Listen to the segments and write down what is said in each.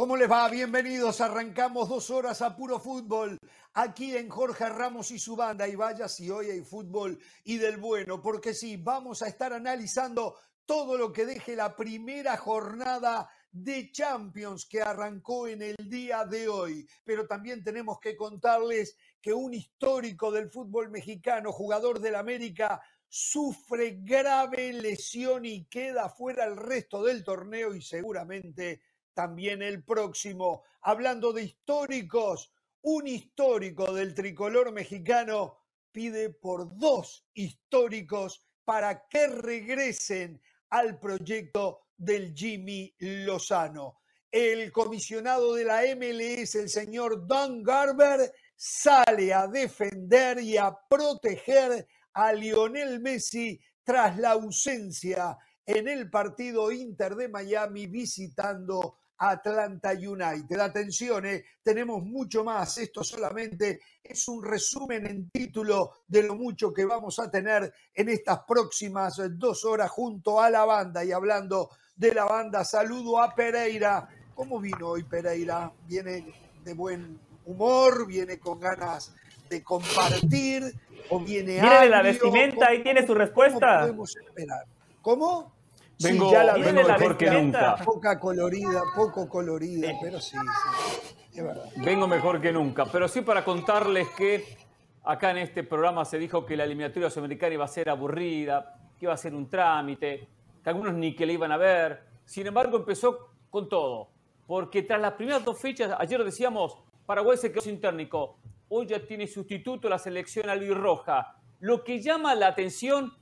¿Cómo les va? Bienvenidos. Arrancamos dos horas a puro fútbol aquí en Jorge Ramos y su banda. Y vaya si hoy hay fútbol y del bueno, porque sí, vamos a estar analizando todo lo que deje la primera jornada de Champions que arrancó en el día de hoy. Pero también tenemos que contarles que un histórico del fútbol mexicano, jugador del América, sufre grave lesión y queda fuera el resto del torneo y seguramente también el próximo. Hablando de históricos, un histórico del tricolor mexicano pide por dos históricos para que regresen al proyecto del Jimmy Lozano. El comisionado de la MLS, el señor Don Garber, sale a defender y a proteger a Lionel Messi tras la ausencia en el partido Inter de Miami visitando Atlanta United. Atención, eh, tenemos mucho más. Esto solamente es un resumen en título de lo mucho que vamos a tener en estas próximas dos horas junto a la banda. Y hablando de la banda, saludo a Pereira. ¿Cómo vino hoy Pereira? ¿Viene de buen humor? ¿Viene con ganas de compartir? ¿O viene Mire la vestimenta, ahí tiene su respuesta. ¿Cómo podemos esperar? ¿Cómo? Vengo, sí, ya la vengo mejor que nunca. Poca colorida, poco colorida, pero sí, sí, es verdad. Vengo mejor que nunca, pero sí para contarles que acá en este programa se dijo que la eliminatoria sudamericana iba a ser aburrida, que iba a ser un trámite, que algunos ni que le iban a ver. Sin embargo, empezó con todo, porque tras las primeras dos fechas, ayer decíamos, Paraguay se quedó sin técnico, hoy ya tiene sustituto la selección albirroja. Lo que llama la atención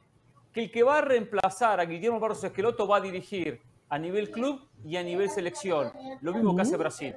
que el que va a reemplazar a Guillermo Barros Esqueloto va a dirigir a nivel club y a nivel selección. Lo mismo que hace Brasil.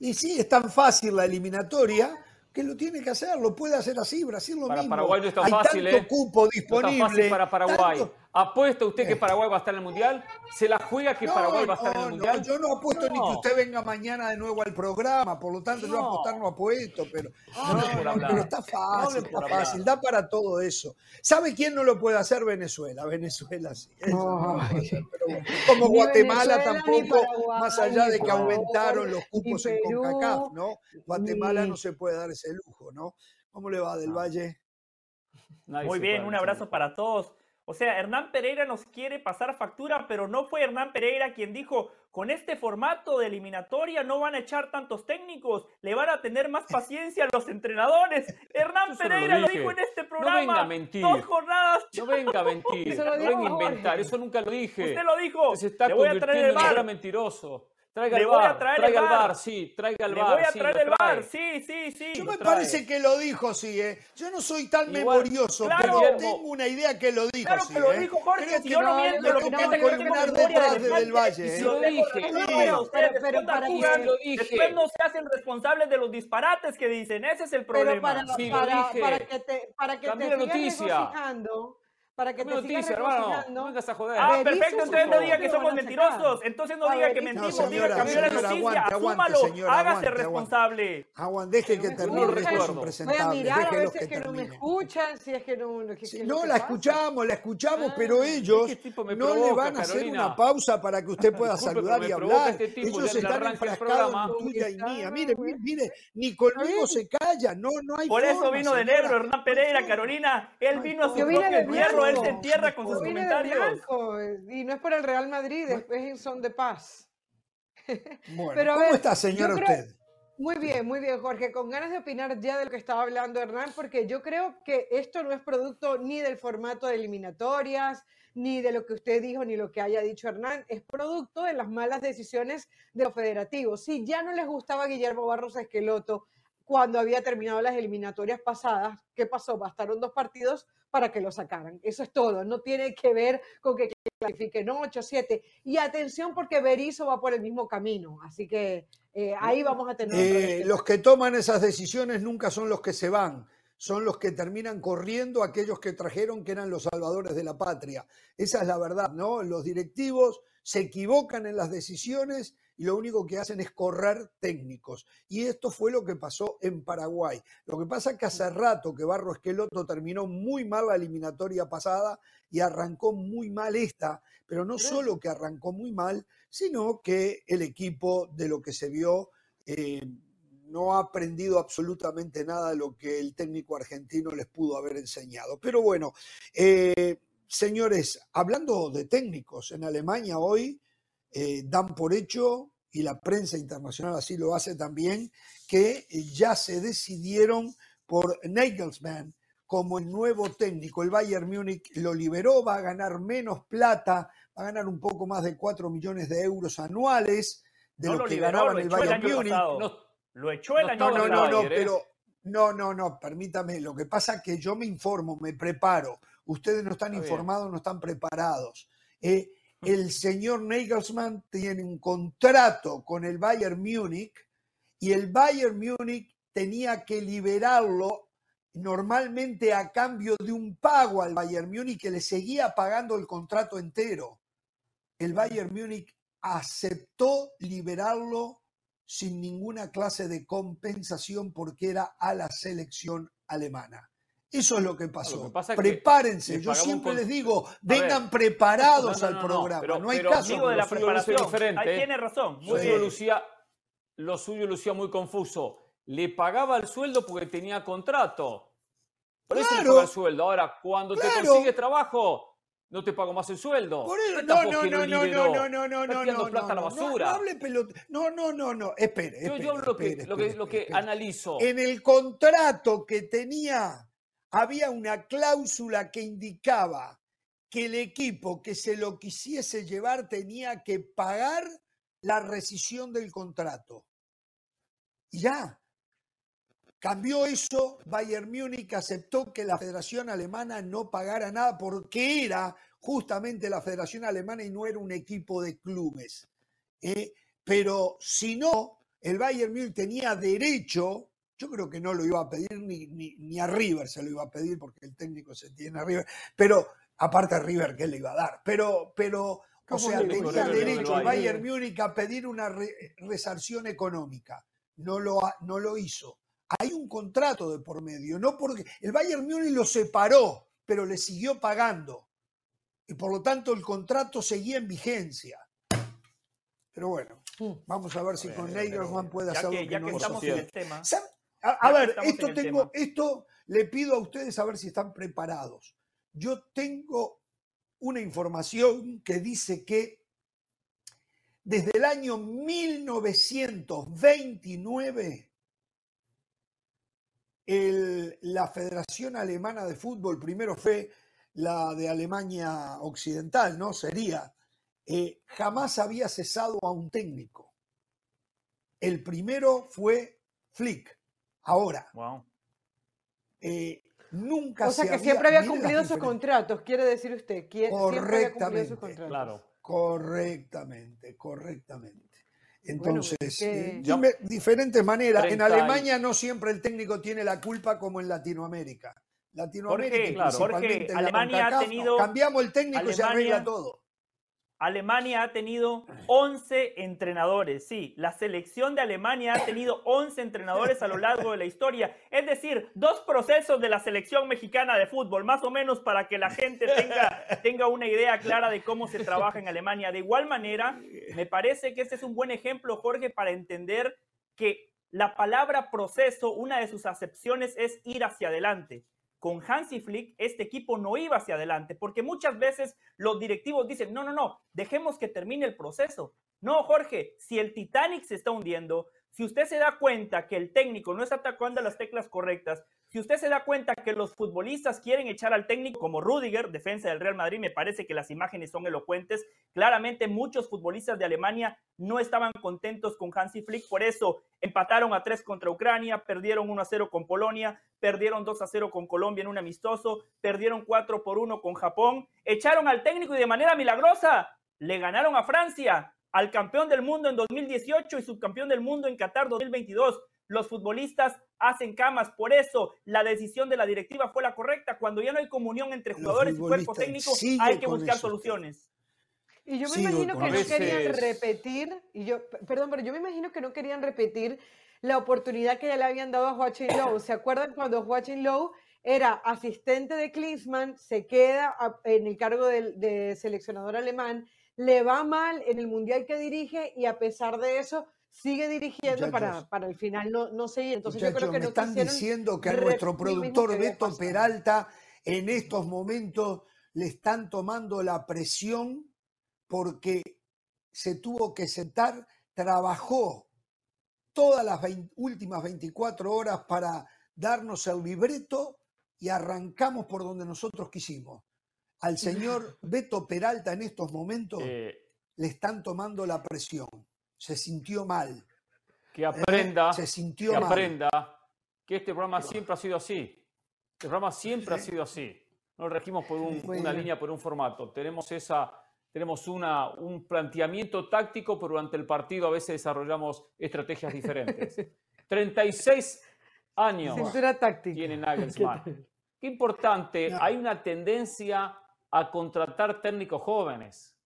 Y sí, es tan fácil la eliminatoria que lo tiene que hacer, lo puede hacer así, Brasil lo para mismo. Paraguay no es tan Hay fácil, tanto ¿eh? cupo No disponible. es tan fácil para Paraguay. tanto- ¿Apuesta usted que Eh. Paraguay va a estar en el Mundial? ¿Se la juega que No, Paraguay va a estar en no, el no, Mundial? yo no apuesto ni que No. usted venga mañana de nuevo al programa, por lo tanto yo No. apostar no apuesto, pero, No, no, por no, hablar. pero está No fácil, está fácil, hablar. da para todo eso. ¿Sabe quién no lo puede hacer? Venezuela, Venezuela sí. eso no lo puede hacer, pero bueno. Como Ni Guatemala Venezuela, tampoco, Paraguay, más allá de que aumentaron los cupos en CONCACAF, ¿no? Guatemala ni- no se puede dar ese lujo, ¿no? ¿Cómo le va del Valle? Nadie Muy bien, un abrazo para todos. O sea, Hernán Pereira nos quiere pasar factura, pero no fue Hernán Pereira quien dijo, con este formato de eliminatoria no van a echar tantos técnicos, le van a tener más paciencia a los entrenadores. Hernán lo Pereira lo, dijo en este No programa. venga a mentir. Dos jornadas. No venga a mentir, Eso no lo venga a inventar, eso nunca lo dije. Usted lo dijo. Se está Le voy a traer el en un gran bar. mentiroso. Traiga Le el voy a bar, traer el traiga el bar, sí, traiga el Le bar. voy a sí, traer el bar. Sí, sí, sí. Yo me parece que lo dijo, sí, ¿eh? Yo no soy tan Igual, memorioso, claro. pero tengo una idea que lo dijo, Claro sí, que lo ¿eh? dijo Jorge, Creo si yo no miento, lo te que puedo pasa es que yo tengo colgar memoria detrás de de Del Valle, ¿eh? Lo dije, ustedes, Pero- para Lo dije. después no se hacen responsables de los disparates que dicen, ese es el Pero problema. para, que te, para que te noticia. Para que Cambié te sigas hermano. No vengas a joder. Ah, perfecto, entonces no diga que somos mentirosos. Entonces no diga que mentimos, No, diga señora, cambió la noticia, aguante, aguante, asúmalo, señora, hágase aguante, aguante. responsable. Aguan, deje que termine, no recuerdo. Voy a mirar a si que es que no me escuchan, si es que no... que- que no, la que pasa. escuchamos, la escuchamos, Ah, pero ellos no le van a hacer Carolina. una pausa para que usted pueda saludar y hablar. este ellos están enfrascados en tuya y mía. Mire, mire, ni conmigo se calla, no, no hay Por eso vino de negro Hernán Pereira, Carolina. Él vino a su propio de él se entierra con sus comentarios. blanco, eh, y no es por el Real Madrid, es, es en son de paz. Bueno, Pero a ¿cómo ver, está, señora, creo- usted? Muy bien, muy bien, Jorge. Con ganas de opinar ya de lo que estaba hablando Hernán, porque yo creo que esto no es producto ni del formato de eliminatorias, ni de lo que usted dijo, ni lo que haya dicho Hernán. Es producto de las malas decisiones de los federativos. Si ya no les gustaba Guillermo Barros Esqueloto cuando había terminado las eliminatorias pasadas, ¿qué pasó? Bastaron dos partidos para que lo sacaran. Eso es todo. No tiene que ver con que clasifiquen 8, 7. Y atención porque Berizzo va por el mismo camino. Así que eh, ahí vamos a tener... Eh, los que toman esas decisiones nunca son los que se van, son los que terminan corriendo aquellos que trajeron que eran los salvadores de la patria. Esa es la verdad, ¿no? Los directivos se equivocan en las decisiones y lo único que hacen es correr técnicos. Y esto fue lo que pasó en Paraguay. Lo que pasa es que hace rato que Barro Esqueloto terminó muy mal la eliminatoria pasada y arrancó muy mal esta, pero no solo que arrancó muy mal, sino que el equipo de lo que se vio eh, no ha aprendido absolutamente nada de lo que el técnico argentino les pudo haber enseñado. Pero bueno, eh, señores, hablando de técnicos, en Alemania hoy eh, dan por hecho, y la prensa internacional así lo hace también, que ya se decidieron por Nagelsmann como el nuevo técnico. El Bayern Múnich lo liberó, va a ganar menos plata, va a ganar un poco más de 4 millones de euros anuales de lo, que ganaba en el Bayern Múnich. Lo echó el año No, no, no, pero no, no, no, permítame. Lo que pasa es que yo me informo, me preparo. Ustedes no están informados, no están preparados. Eh, el señor Nagelsmann tiene un contrato con el Bayern Múnich y el Bayern Múnich tenía que liberarlo normalmente a cambio de un pago al Bayern Múnich que le seguía pagando el contrato entero. El Bayern Múnich aceptó liberarlo sin ninguna clase de compensación porque era a la selección alemana. Eso es lo que pasó. Prepárense. Yo siempre les digo, vengan preparados al programa. No, hay caso. de la preparación. Diferente, Ahí tiene razón. Muy bien. Lucía, lo suyo lucía muy confuso. Le pagaba el sueldo porque tenía contrato. Por eso le paga el sueldo. Ahora, cuando te consigues trabajo, no te pago más el sueldo. no, no, no, no, no, no, no, no, no, no, plata a la basura. No, hable No, no, no, no, espere. Yo, yo lo que, lo que analizo. En el contrato que tenía había una cláusula que indicaba que el equipo que se lo quisiese llevar tenía que pagar la rescisión del contrato. Y ya. Cambió eso, Bayern Múnich aceptó que la Federación Alemana no pagara nada porque era justamente la Federación Alemana y no era un equipo de clubes. ¿eh? pero si no, el Bayern Múnich tenía derecho, yo creo que no lo iba a pedir ni, ni, a River se lo iba a pedir porque el técnico se tiene a River, pero aparte a River, ¿qué le iba a dar? Pero, pero o sea, tenía derecho el Bayern Múnich a pedir una resarción económica. No lo, no lo hizo hay un contrato de por medio, no porque el Bayern Múnich lo separó, pero le siguió pagando. Y por lo tanto el contrato seguía en vigencia. Pero bueno, mm. vamos a ver si con Nagelsmann puede hacer que, ya que estamos en el tema. A, ver, esto tengo, esto le pido a ustedes a ver si están preparados. Yo tengo una información que dice que desde el año 1929 la Federación Alemana de Fútbol, primero fue la de Alemania Occidental, ¿no? Sería, eh, jamás había cesado a un técnico. El primero fue Flick, ahora. Wow. Eh, nunca o sea que siempre había cumplido sus contratos, quiere decir usted. Correctamente. Claro. Correctamente, correctamente. Entonces, eh, de diferentes maneras. En Alemania no siempre el técnico tiene la culpa como en Latinoamérica. Latinoamérica, Jorge, Alemania ha tenido. Cambiamos el técnico y se arregla todo. Alemania ha tenido 11 entrenadores, sí, la selección de Alemania ha tenido 11 entrenadores a lo largo de la historia, es decir, dos procesos de la selección mexicana de fútbol, más o menos para que la gente tenga, tenga una idea clara de cómo se trabaja en Alemania. De igual manera, me parece que este es un buen ejemplo, Jorge, para entender que la palabra proceso, una de sus acepciones es ir hacia adelante con Hansi Flick este equipo no iba hacia adelante, porque muchas veces los directivos dicen, no, no, no, dejemos que termine el proceso. No, Jorge, si el Titanic se está hundiendo, si usted se da cuenta que el técnico no está atacando las teclas correctas, si usted se da cuenta que los futbolistas quieren echar al técnico como Rudiger, defensa del Real Madrid, me parece que las imágenes son elocuentes. Claramente muchos futbolistas de Alemania no estaban contentos con Hansi Flick, por eso empataron a tres contra Ucrania, perdieron 1 a 0 con Polonia, perdieron 2 a 0 con Colombia en un amistoso, perdieron 4 por 1 con Japón, echaron al técnico y de manera milagrosa le ganaron a Francia, al campeón del mundo en 2018 y subcampeón del mundo en Qatar 2022. Los futbolistas hacen camas, por eso la decisión de la directiva fue la correcta. Cuando ya no hay comunión entre jugadores y cuerpo técnico, hay que buscar soluciones. Y yo me imagino que no querían repetir, y yo, perdón, pero yo me imagino que no querían repetir la oportunidad que ya le habían dado a Joachim Lowe. ¿Se acuerdan cuando Joachim Lowe era asistente de Klinsmann, se queda en el cargo de, de seleccionador alemán, le va mal en el mundial que dirige y a pesar de eso sigue dirigiendo para, para el final no, no seguir. Entonces yo Muchachos, creo que me no están diciendo que a nuestro productor Beto. Peralta en estos momentos le están tomando la presión porque se tuvo que sentar, trabajó todas las últimas 24 horas para darnos el libreto y arrancamos por donde nosotros quisimos. Al señor Beto Peralta en estos momentos Eh, le están tomando la presión. Se sintió mal. que aprenda, se sintió que mal. aprenda que este programa siempre ha sido así. Este programa siempre ha sido así. No regimos por un- una bien. línea, por un formato. Tenemos esa, tenemos una, un planteamiento táctico, pero durante el partido a veces desarrollamos estrategias diferentes. 36 años tiene Nagelsmann. Qué importante, No. hay una tendencia a contratar técnicos jóvenes.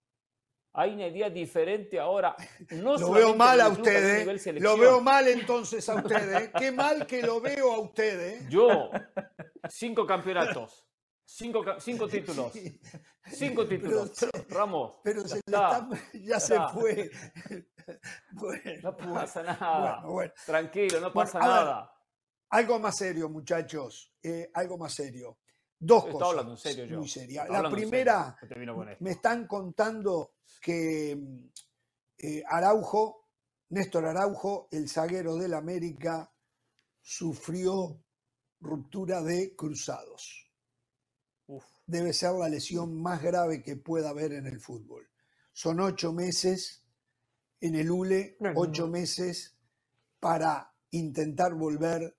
Hay una idea diferente ahora. No Lo veo mal a ustedes. Lo veo mal entonces a ustedes. Qué mal que lo veo a ustedes. Yo, cinco campeonatos, cinco, cinco títulos, cinco títulos. Ramos, Pero ya se le está. ya se está. fue. Bueno, no pasa nada. bueno, bueno. Tranquilo, no pasa ver, nada. Algo más serio, muchachos. eh, algo más serio. Dos Estoy cosas. hablando en serio yo. Muy. Estoy La primera, me están contando que eh, Araujo, Néstor Araujo, el zaguero del América, sufrió ruptura de cruzados. Uf, Debe ser la lesión más grave que pueda haber en el fútbol. Son ocho meses en el ULE, no, ocho no. meses para intentar volver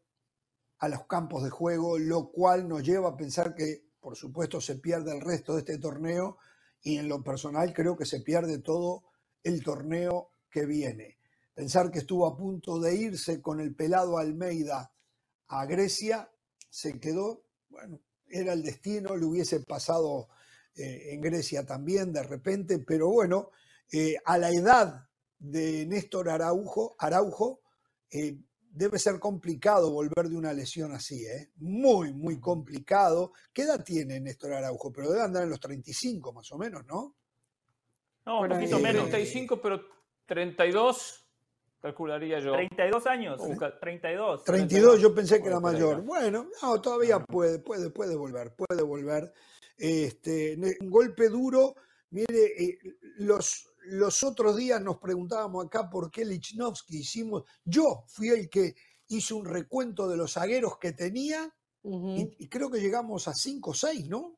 a los campos de juego, lo cual nos lleva a pensar que, por supuesto, se pierde el resto de este torneo y en lo personal creo que se pierde todo el torneo que viene. Pensar que estuvo a punto de irse con el pelado Almeida a Grecia, se quedó, bueno, era el destino, le hubiese pasado eh, en Grecia también de repente, pero bueno, eh, a la edad de Néstor Araujo, Araujo eh, debe ser complicado volver de una lesión así, ¿eh? muy, muy complicado. ¿Qué edad tiene Néstor Araujo? Pero debe andar en los 35 más o menos, ¿no? No, un poquito Eh, menos. 35, pero 32, calcularía yo. 32 años. Busca- 32. 32 yo pensé que era mayor. ¿no? Bueno, no, todavía puede, puede, puede volver, puede volver. Este, un golpe duro. Mire, eh, los, los otros días nos preguntábamos acá por qué Lichnowsky hicimos. Yo fui el que hizo un recuento de los zagueros que tenía y, y creo que llegamos a 5 o 6, ¿no?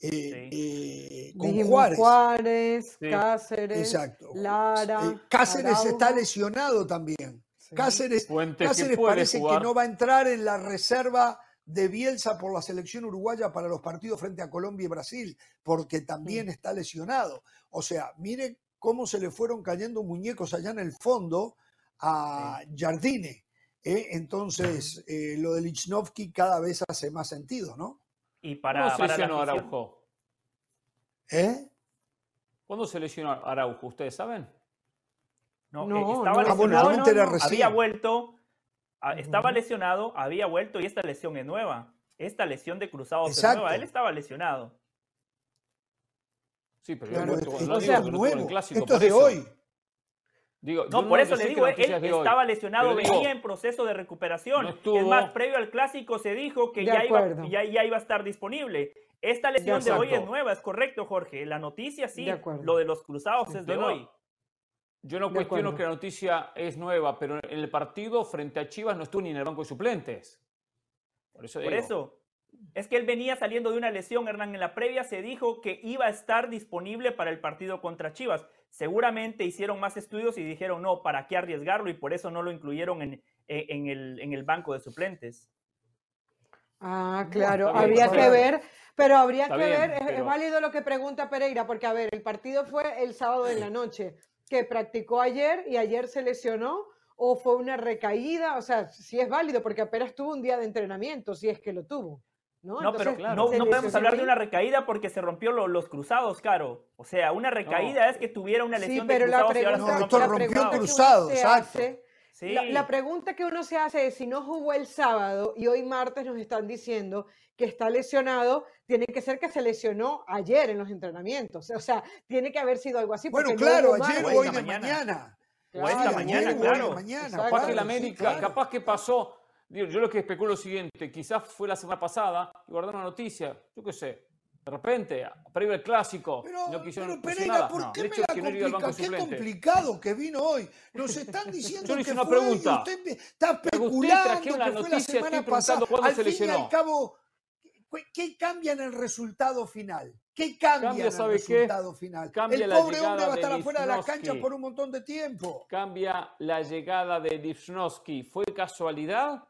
Eh, eh, con Dijimos Juárez. Juárez, Sí. Cáceres, Exacto. Lara, Eh, Cáceres está lesionado también. Sí. Cáceres que parece jugar. que no va a entrar en la reserva de Bielsa por la selección uruguaya para los partidos frente a Colombia y Brasil, porque también está lesionado. O sea, mire cómo se le fueron cayendo muñecos allá en el fondo a Jardine. ¿eh? Entonces, eh, lo de Lichnowsky cada vez hace más sentido, ¿no? Y ¿Cuándo para, se la afición- Araujo? ¿Eh? ¿Cuándo se lesionó Araujo? ¿Ustedes saben? No, No, eh, no. estaba lesionado, había vuelto, ah, estaba lesionado, había vuelto y esta lesión es nueva. Esta lesión de cruzados es nueva. Él estaba lesionado. Sí, pero Pero yo esto es en el nuevo. clásico, Esto es por de eso. hoy. Digo, No, por eso le digo, que él hoy, estaba lesionado, pero digo, venía en proceso de recuperación. no Es más, previo al clásico se dijo que ya iba, ya, ya iba a estar disponible. Esta lesión de hoy es nueva, es correcto, Jorge. La noticia sí, De lo de los cruzados es de hoy. Yo no cuestiono que la noticia es nueva, pero en el partido frente a Chivas no estuvo ni en el banco de suplentes. Por eso Por digo, eso. Es que él venía saliendo de una lesión, Hernán. En la previa se dijo que iba a estar disponible para el partido contra Chivas. Seguramente hicieron más estudios y dijeron, no, ¿para qué arriesgarlo? Y por eso no lo incluyeron en, en- en el, en el banco de suplentes. Ah, claro, habría que bien. ver, pero habría Está que bien, ver, es, es válido lo que pregunta Pereira, porque a ver, el partido fue el sábado en la noche, que practicó ayer y ayer se lesionó, o fue una recaída, o sea, si es válido, porque apenas tuvo un día de entrenamiento, si es que lo tuvo. No, No, pero claro. no, podemos hablar de una recaída porque se rompió lo- los cruzados, Caro. O sea, una recaída es que tuviera una Sí, lesión pero de la cruzados y ahora se rompió la el rompió pregunta que uno cruzado, se exacto. hace Sí. La, la pregunta que uno se hace es si no jugó el sábado y hoy martes nos están diciendo que está lesionado, tiene que ser que se lesionó ayer en los entrenamientos. O sea, tiene que haber sido algo así. Bueno, no claro, ayer o hoy de mañana. mañana. O esta mañana, hoy claro. mañana. Capaz claro, que la sí, América, claro. capaz que pasó. yo lo que especulo es lo siguiente: quizás fue la semana pasada y guardaron una noticia, yo qué sé. De repente, previo al clásico, Pero, no quisieron pero Pereira. ¿por No, qué me la que no complica? Qué suplente. complicado que vino hoy. Nos están diciendo Yo le que hice una fue hoy y pregunta. usted está especulando que fue la noticia, semana estoy pasada. Al se fin y lesionó. al cabo, ¿qué- ¿qué cambia en el resultado final? ¿Qué cambia, Cambia, en el ¿sabe qué? resultado final? Cambia el la pobre hombre va a estar afuera de Lichnowsky. canchas por un montón de tiempo. Cambia la llegada de Lipsnowski. ¿Fue casualidad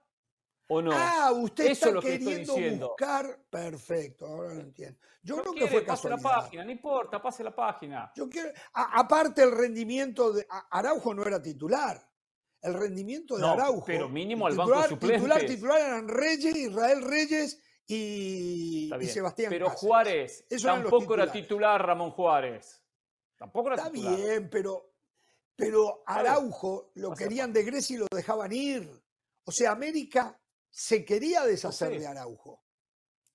o no? Ah, usted Eso está es lo que estoy queriendo diciendo. buscar. Perfecto, ahora lo entiendo. Yo No creo que fue pase la página, no importa, pase la página. Yo quiero, a- aparte el rendimiento de a- Araujo no era titular. El rendimiento de No, Araujo. pero mínimo al titular, banco Titular, suplentes. titular eran Reyes, Israel Reyes y, Está y. Sebastián Pero Cáceres. Juárez tampoco era titular, Ramón Juárez. Tampoco era Está titular. bien, pero, pero Está. Araujo lo querían de Grecia y lo dejaban ir. O sea, América se quería deshacer de Araujo.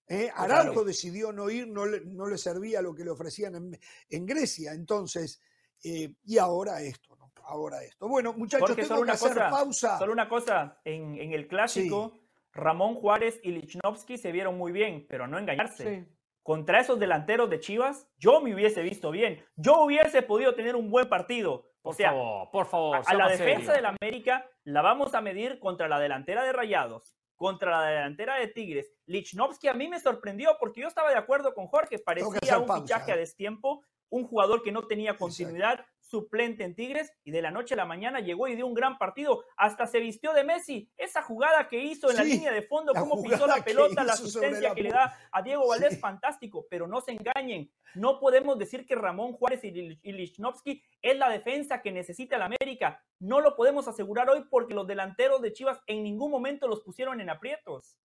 ¿eh? Claro. Araujo decidió no ir, no le, no le servía lo que le ofrecían en, en Grecia. Entonces, eh, y ahora esto, ¿no? Ahora esto. Bueno, muchachos, Jorge, tengo solo que una hacer cosa, pausa. Solo una cosa, en, en el clásico, Ramón Juárez y Lichnowsky se vieron muy bien, pero no engañarse. Sí. Contra esos delanteros de Chivas, yo me hubiese visto bien. Yo hubiese podido tener un buen partido. O Por sea, favor, por favor. a, a la defensa del América la vamos a medir contra la delantera de Rayados, contra la delantera de Tigres. Lichnowsky a mí me sorprendió porque yo estaba de acuerdo con Jorge, parecía un fichaje a ¿eh? destiempo, un jugador que no tenía continuidad, suplente en Tigres y de la noche a la mañana llegó y dio un gran partido, hasta se vistió de Messi. Esa jugada que hizo en la línea de fondo, la cómo pisó la pelota, la asistencia la que le da a Diego Valdés, Sí. fantástico, pero no se engañen. No podemos decir que Ramón Juárez y Lich- y Lichnowsky es la defensa que necesita el América. No lo podemos asegurar hoy porque los delanteros de Chivas en ningún momento los pusieron en aprietos.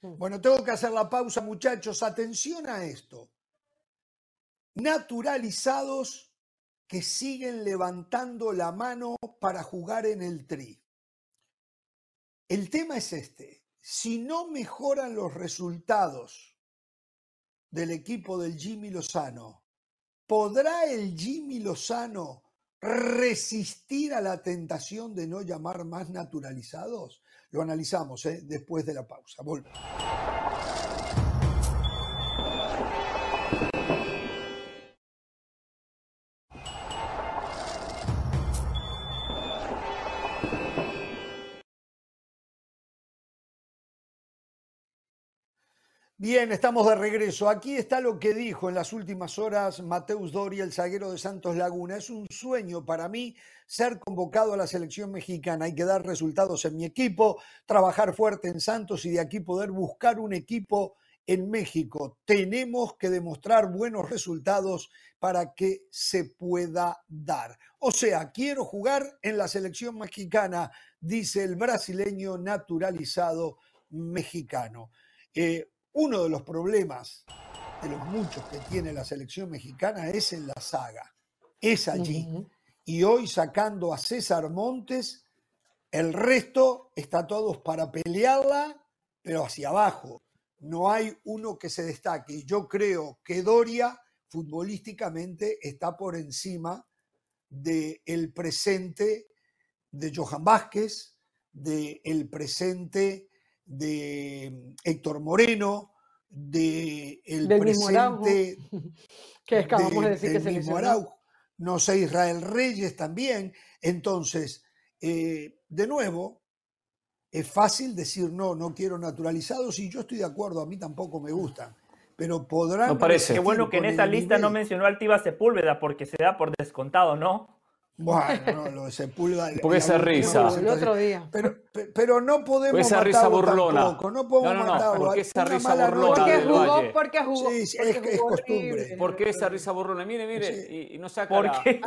Bueno, tengo que hacer la pausa, muchachos. Atención a esto. Naturalizados que siguen levantando la mano para jugar en el tri. El tema es este. Si no mejoran los resultados del equipo del Jimmy Lozano, ¿podrá el Jimmy Lozano resistir a la tentación de no llamar más naturalizados? Lo analizamos ¿eh? después de la pausa. Volvemos. Bien, estamos de regreso. Aquí está lo que dijo en las últimas horas Mateus Doria, el zaguero de Santos Laguna. Es un sueño para mí ser convocado a la selección mexicana. Hay que dar resultados en mi equipo, trabajar fuerte en Santos y de aquí poder buscar un equipo en México. Tenemos que demostrar buenos resultados para que se pueda dar. O sea, quiero jugar en la selección mexicana, dice el brasileño naturalizado mexicano. Eh, uno de los problemas de los muchos que tiene la selección mexicana es en la saga. Es allí. Y hoy sacando a César Montes, el resto está todos para pelearla, pero hacia abajo. No hay uno que se destaque. Y Yo creo que Doria futbolísticamente está por encima del presente de Johan Vázquez, del presente de Héctor Moreno, del Del mismo Araujo, presente Que acabamos de del- decir que del se mismo lesionó. Araujo, no sé, Israel Reyes también. Entonces, eh, de nuevo, es fácil decir no, no quiero naturalizados y yo estoy de acuerdo, a mí tampoco me gustan, pero podrán... No parece. Qué bueno que en el lista no mencionó al Tiva Sepúlveda porque se da por descontado, ¿no? Bueno, no, lo de Sepúlveda... Porque esa risa. El otro día. Pero, pe- pero no podemos esa risa burlona. tampoco, no podemos No, no, no, matarlo. porque esa risa burlona. Porque del jugó, Valle. porque jugó. Sí, sí, porque es que es jugó costumbre. horrible. ¿Por qué esa risa burlona? Mire, mire, Sí. y, y no saca ¿Por la, qué?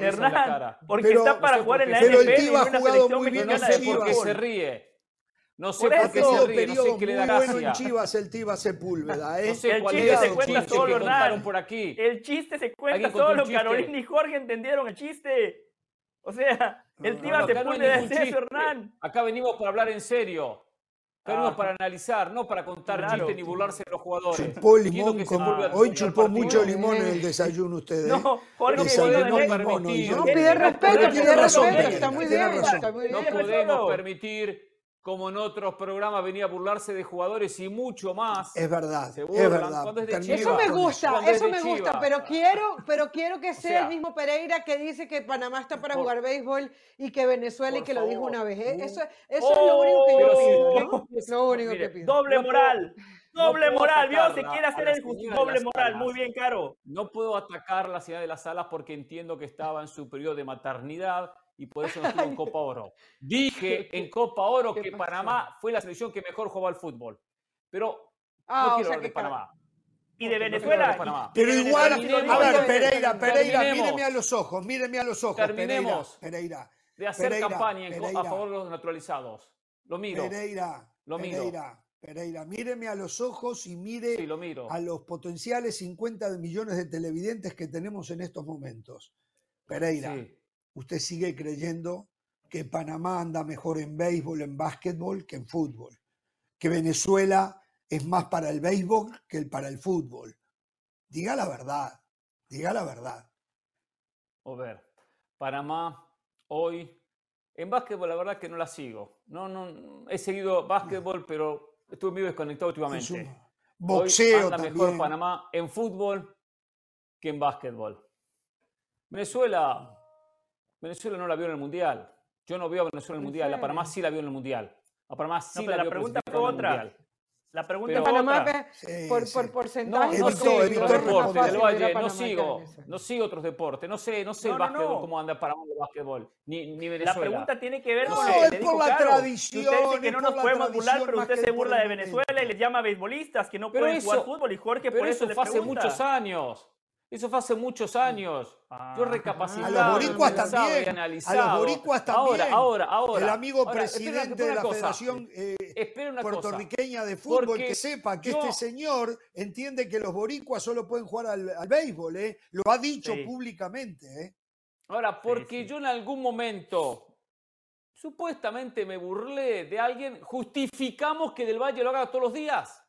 Hernán, porque Pero- está para jugar en la. Pero el NFL y Tiva ha en una jugado selección muy bien, mexicana No no de sé por qué fútbol. se ríe. No sé Por por, qué se ríe, no sé qué le da buenos en gracia. Chivas el Tiva Sepúlveda, ¿eh? No sé El cuál chiste se cuenta chiste Hernán. contaron por aquí. El chiste se cuenta solo. Carolina y Jorge entendieron el chiste. O sea, El no, Tiva no, no Sepúlveda ningún es eso. Hernán. Acá venimos para hablar en serio. Acá venimos Ah. para analizar, no para contar Claro. chistes ni burlarse de los jugadores. Chupó limón a Hoy chupó partido. mucho limón en el desayuno ustedes. ¿eh? No, Jorge, Desayunó bueno, limón No, ¿no? Pide respeto, pide razón, respeto, está muy bien, razón. está muy No podemos permitir, como en otros programas, venía a burlarse de jugadores y mucho más. Es verdad, Se es verdad. cuando es de Eso me gusta, eso me gusta, Chivas. pero quiero, pero quiero que sea sea, el mismo Pereira que dice que Panamá está para por- jugar béisbol y que Venezuela y que lo dijo favor. una vez. ¿eh? No. Eso, eso es lo único que yo Pero pido. ¿no? no, Es lo único mire, que pido. Doble No moral. no Doble puedo moral, vio, se quiere hacer el doble moral. alas. Muy bien, Caro. No puedo atacar la ciudad de las alas porque entiendo que estaba en su periodo de maternidad y por eso no estuvo en Copa Oro. Dije en Copa Oro ¿Qué que pasó? Panamá fue la selección que mejor jugó al fútbol. Pero Ah, no quiero hablar de Panamá. Y de Venezuela. de Panamá. y Pero igual, a ver. Pereira, Pereira, Terminemos. míreme a los ojos, míreme a los ojos, Pereira, Terminemos. Pereira, De hacer Pereira, campaña en co- a Pereira. favor de los naturalizados. Lo miro. Pereira, Lo miro. Pereira, Pereira, míreme a los ojos y mire Sí, lo miro. a los potenciales 50 millones de televidentes que tenemos en estos momentos. Pereira, Sí. Usted sigue creyendo que Panamá anda mejor en béisbol, en básquetbol que en fútbol, que Venezuela es más para el béisbol que el para el fútbol. Diga la verdad, diga la verdad. A ver, Panamá hoy. En básquetbol, la verdad que no la sigo. No, no, he seguido básquetbol, pero estuve medio desconectado Es últimamente. un Hoy boxeo anda también. mejor Panamá en fútbol que en básquetbol. Venezuela, Venezuela no la vio en el Mundial. Yo no veo a Venezuela en el Mundial. A Panamá sí la vio en el Mundial. A Panamá sí pero la la vio pregunta fue en el otra. Mundial. La pregunta Pero- fue Panamá, otra. Sí, por, sí. por No, porcentaje, no Evitó, sé evitó otros es deportes Valle, no sigo, no sigo otros deportes, no sé, no sé No, el no, básquetbol, no. cómo anda Panamá en el básquetbol, ni, ni La Venezuela. pregunta tiene que ver No, con lo es que le por la tradición, usted dice que es no nos la podemos burlar, pero usted se burla de Venezuela y les llama beisbolistas que no Pero pueden jugar eso- fútbol. Y Jorge por eso eso le fue hace muchos años. Eso fue hace muchos años. Yo Ah. recapacitaba, A los boricuas también. A los boricuas también. Ahora, ahora, ahora. El amigo Ahora, presidente de la cosa. Federación eh, cosa. puertorriqueña de fútbol Porque que sepa que yo- este señor entiende que los boricuas solo pueden jugar al, al béisbol, ¿eh? Lo ha dicho Sí. públicamente, ¿eh? Ahora, porque sí. yo en algún momento supuestamente me burlé de alguien, justificamos que Del Valle lo haga todos los días.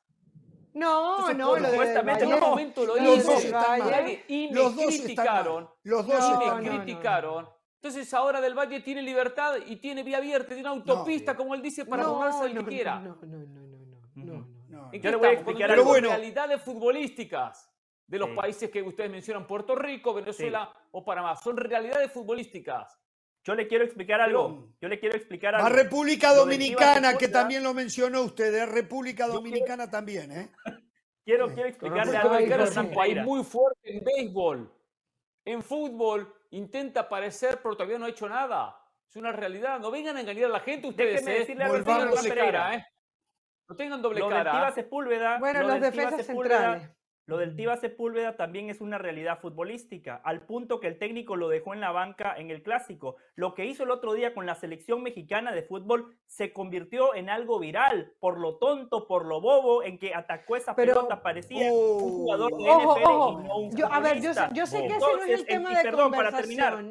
No, Entonces, no, por lo supuestamente En un no. momento lo Los dos están mal. y me Los dos están criticaron. mal. Los dos y me no, no. criticaron. Entonces ahora Del Valle tiene libertad y tiene vía abierta, tiene una autopista, como él dice, para del no, que quiera. No, no, no, no, no, no, no, no. No, ¿En qué le voy a explicar algo. bueno. realidades futbolísticas de los Sí. países que ustedes mencionan, Puerto Rico, Venezuela o Panamá. Son realidades futbolísticas. Yo le quiero explicar algo. Yo le quiero explicar algo. República Dominicana, que también lo mencionó usted, ¿eh? República quiero- Dominicana también, ¿eh? Quiero, Sí. quiero explicarle algo. es un país muy fuerte en béisbol. En fútbol intenta aparecer, pero todavía no ha hecho nada. Es una realidad. No vengan a engañar a la gente ustedes. Déjeme ¿eh? decirle algo al No tengan señor doble Pereira. cara, ¿eh? No tengan doble Lo cara. Sepúlveda. Bueno, lo los defensas Sepúlveda- centrales. Lo del Tiva Sepúlveda también es una realidad futbolística, al punto que el técnico lo dejó en la banca en el clásico. Lo que hizo el otro día con la selección mexicana de fútbol se convirtió en algo viral, por lo tonto, por lo bobo, en que atacó esa Pero- pelota, parecía Oh. un jugador de Ojo, NFL ojo. y no un Yo, a ver, yo sé, futbolista. yo sé que ese no es el tema y de perdón, para terminar,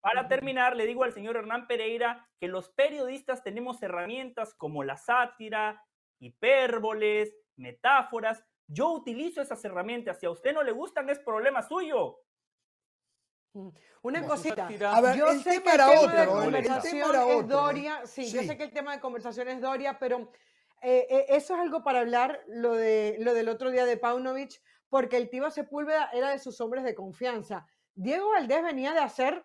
para terminar, le digo al señor Hernán Pereira que los periodistas tenemos herramientas como la sátira, hipérboles, metáforas. Yo utilizo esas herramientas. Si a usted no le gustan, es problema suyo. Una Bueno, cosita. A ver, Yo el sé tema que el tema otro, de el conversación tema es otro. Doria. Sí, yo sé que el tema de conversación es Doria, pero eh, eh, eso es algo para hablar, lo, de, lo del otro día de Paunovic, porque el Tiva Sepúlveda era de sus hombres de confianza. Diego Valdés venía de hacer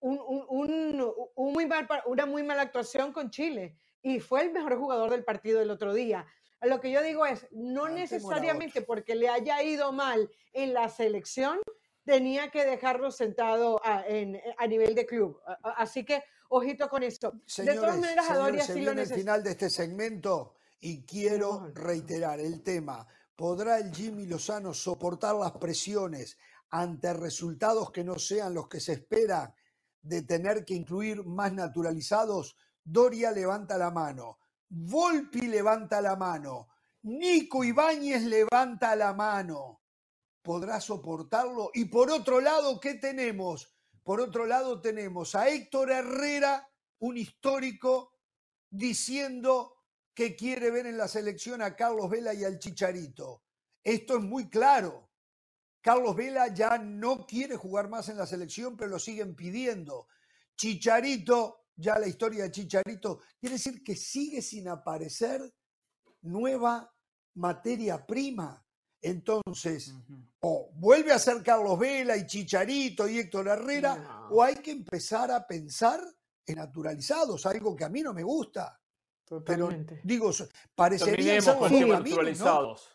un- un- un- un muy mal pa- una muy mala actuación con Chile y fue el mejor jugador del partido el otro día. Lo que yo digo es, no necesariamente porque le haya ido mal en la selección, tenía que dejarlo sentado a, en- a nivel de club. Así que, ojito con eso. de Señores, todas maneras, a señores, Doria se sí lo el final de este segmento y quiero reiterar el tema. ¿Podrá el Jimmy Lozano soportar las presiones ante resultados que no sean los que se espera de tener que incluir más naturalizados? Doria levanta la mano, Volpi levanta la mano, Nico Ibáñez levanta la mano. ¿Podrá soportarlo? Y por otro lado, ¿qué tenemos? Por otro lado, tenemos a Héctor Herrera, un histórico, diciendo que quiere ver en la selección a Carlos Vela y al Chicharito. Esto es muy claro. Carlos Vela ya no quiere jugar más en la selección, pero lo siguen pidiendo. Chicharito, ya la historia de Chicharito, quiere decir que sigue sin aparecer nueva materia prima. Entonces, o vuelve a ser Carlos Vela y Chicharito y Héctor Herrera, o hay que empezar a pensar en naturalizados, algo que a mí no me gusta. Pero digo, parecería ser los naturalizados.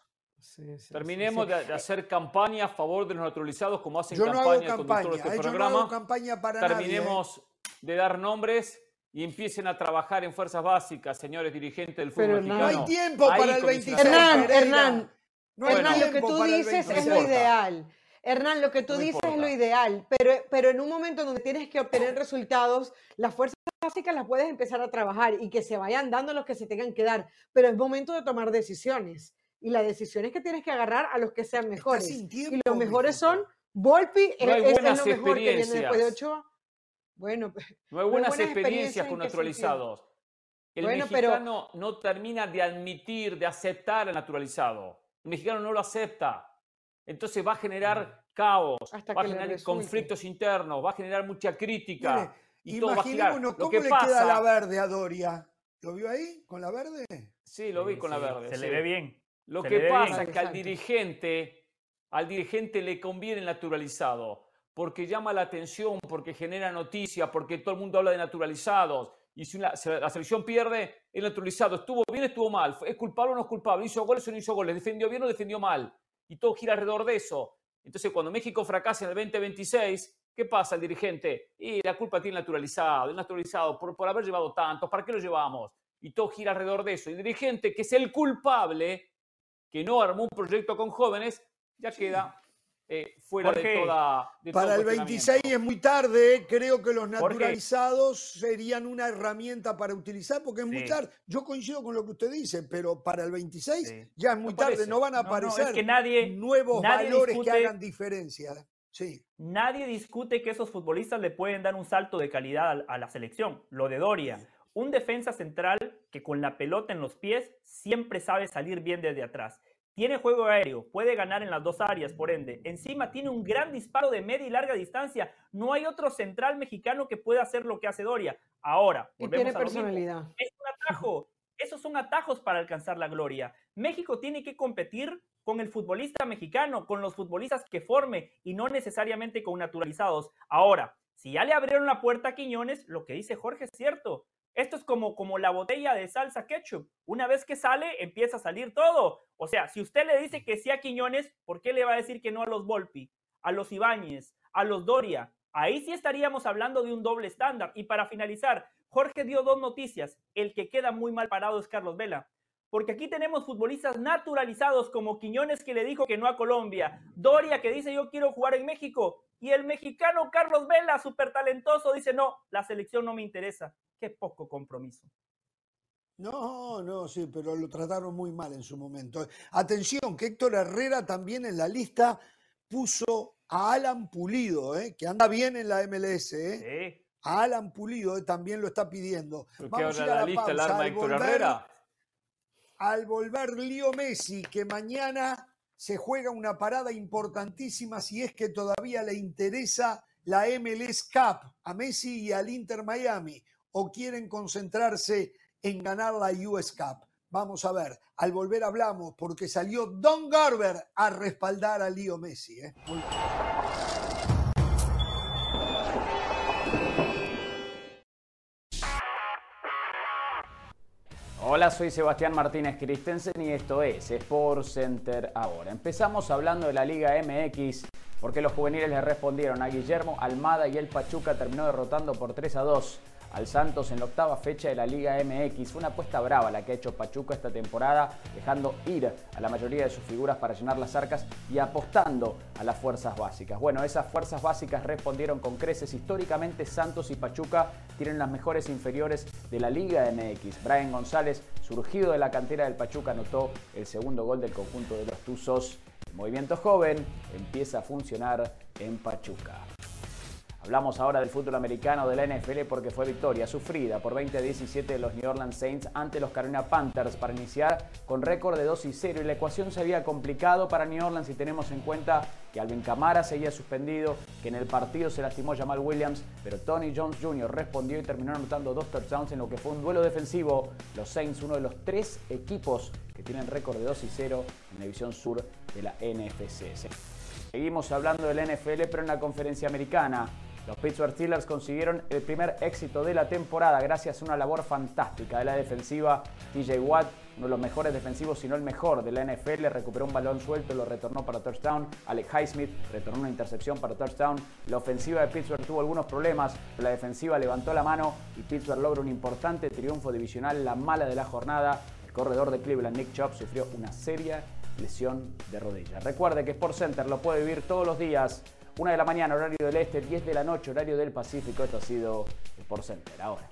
Terminemos de, hacer campaña a favor de los naturalizados como hacen campaña, con todo este eh, programa. campaña para Terminemos ¿eh? De dar nombres y empiecen a trabajar en fuerzas básicas, señores dirigentes del fútbol mexicano. No hay tiempo para el 26. Hernán, Hernán, Hernán, lo que tú dices es lo ideal. Hernán, lo que tú dices es lo ideal, pero, pero en un momento donde tienes que obtener resultados, las fuerzas básicas las puedes empezar a trabajar y que se vayan dando los que se tengan que dar, pero es momento de tomar decisiones. Y las decisiones que tienes que agarrar a los que sean mejores. y los mejores son Volpi, no hay es, buenas es lo mejor que viene después de Ochoa. Bueno, no hay buenas, experiencias, con naturalizados. El mexicano no termina de admitir, de aceptar al naturalizado. El mexicano no lo acepta. Entonces va a generar caos, va a generar conflictos internos, va a generar mucha crítica. y todo va a girar. ¿cómo le queda la verde a Doria? ¿Lo vio ahí con la verde? Sí, lo vi con la verde. Se le ve bien. Lo que pasa es que al dirigente, al dirigente le conviene el naturalizado, porque llama la atención, porque genera noticias, porque todo el mundo habla de naturalizados. Y si la selección pierde, el naturalizado estuvo bien, estuvo mal, es culpable o no es culpable, hizo goles o no hizo goles, defendió bien o defendió mal. Y todo gira alrededor de eso. Entonces, cuando México fracasa en el 2026, ¿qué pasa el dirigente? Y la culpa tiene el naturalizado, el naturalizado, por, por haber llevado tantos, ¿para qué lo llevamos? Y todo gira alrededor de eso. Y el dirigente, que es el culpable, que no armó un proyecto con jóvenes, ya queda eh, fuera de toda. Para el 26 es muy tarde, creo que los naturalizados serían una herramienta para utilizar, porque es muy tarde. Yo coincido con lo que usted dice, pero para el 26 ya es muy tarde, no van a aparecer que nadie, nuevos valores que hagan diferencia. Sí. Nadie discute que esos futbolistas le pueden dar un salto de calidad a la selección. Lo de Doria, un defensa central que con la pelota en los pies siempre sabe salir bien desde atrás. Tiene juego aéreo, puede ganar en las dos áreas, por ende. Encima tiene un gran disparo de media y larga distancia. No hay otro central mexicano que pueda hacer lo que hace Doria. Ahora, y tiene personalidad. Es un atajo. Esos son atajos para alcanzar la gloria. México tiene que competir con el futbolista mexicano, con los futbolistas que forme y no necesariamente con naturalizados. Ahora, si ya le abrieron la puerta a Quiñones, lo que dice Jorge es cierto. Esto es como, como la botella de salsa ketchup. Una vez que sale, empieza a salir todo. O sea, si usted le dice que sí a Quiñones, ¿por qué le va a decir que no a los Volpi, a los Ibáñez, a los Doria? Ahí sí estaríamos hablando de un doble estándar. Y para finalizar, Jorge dio dos noticias. El que queda muy mal parado es Carlos Vela. Porque aquí tenemos futbolistas naturalizados como Quiñones que le dijo que no a Colombia, Doria que dice yo quiero jugar en México y el mexicano Carlos Vela, súper talentoso, dice no, la selección no me interesa. Qué poco compromiso. No, no, sí, pero lo trataron muy mal en su momento. Atención, que Héctor Herrera también en la lista puso a Alan Pulido, ¿eh? que anda bien en la MLS. ¿eh? A Alan Pulido eh, también lo está pidiendo. Vamos a ir a la, lista el arma Héctor Herrera? Al volver Leo Messi, que mañana se juega una parada importantísima si es que todavía le interesa la MLS Cup a Messi y al Inter Miami o quieren concentrarse en ganar la US Cup. Vamos a ver, al volver hablamos porque salió Don Garber a respaldar a Leo Messi. ¿eh? Hola, soy Sebastián Martínez Christensen y esto es Sport Center ahora. Empezamos hablando de la Liga MX porque los juveniles le respondieron a Guillermo Almada y el Pachuca terminó derrotando por 3 a 2 al Santos en la octava fecha de la Liga MX. Una apuesta brava la que ha hecho Pachuca esta temporada, dejando ir a la mayoría de sus figuras para llenar las arcas y apostando a las fuerzas básicas. Bueno, esas fuerzas básicas respondieron con creces. Históricamente Santos y Pachuca tienen las mejores inferiores de la Liga MX. Brian González, surgido de la cantera del Pachuca, anotó el segundo gol del conjunto de los Tuzos. El movimiento joven empieza a funcionar en Pachuca. Hablamos ahora del fútbol americano de la NFL porque fue victoria sufrida por 20 a 17 de los New Orleans Saints ante los Carolina Panthers para iniciar con récord de 2 y 0 y la ecuación se había complicado para New Orleans si tenemos en cuenta que Alvin Camara seguía suspendido, que en el partido se lastimó Jamal Williams, pero Tony Jones Jr. respondió y terminó anotando dos touchdowns en lo que fue un duelo defensivo. Los Saints, uno de los tres equipos que tienen récord de 2 y 0 en la división sur de la NFC. Seguimos hablando del NFL, pero en la conferencia americana. Los Pittsburgh Steelers consiguieron el primer éxito de la temporada gracias a una labor fantástica de la defensiva. TJ Watt, uno de los mejores defensivos, si no el mejor de la NFL, recuperó un balón suelto, lo retornó para touchdown. Alex Highsmith retornó una intercepción para touchdown. La ofensiva de Pittsburgh tuvo algunos problemas, la defensiva levantó la mano y Pittsburgh logra un importante triunfo divisional, la mala de la jornada. El corredor de Cleveland, Nick Chubb, sufrió una seria lesión de rodilla. Recuerde que Sport Center lo puede vivir todos los días 1 de la mañana, horario del este, 10 de la noche, horario del Pacífico. Esto ha sido Sport Center. Ahora.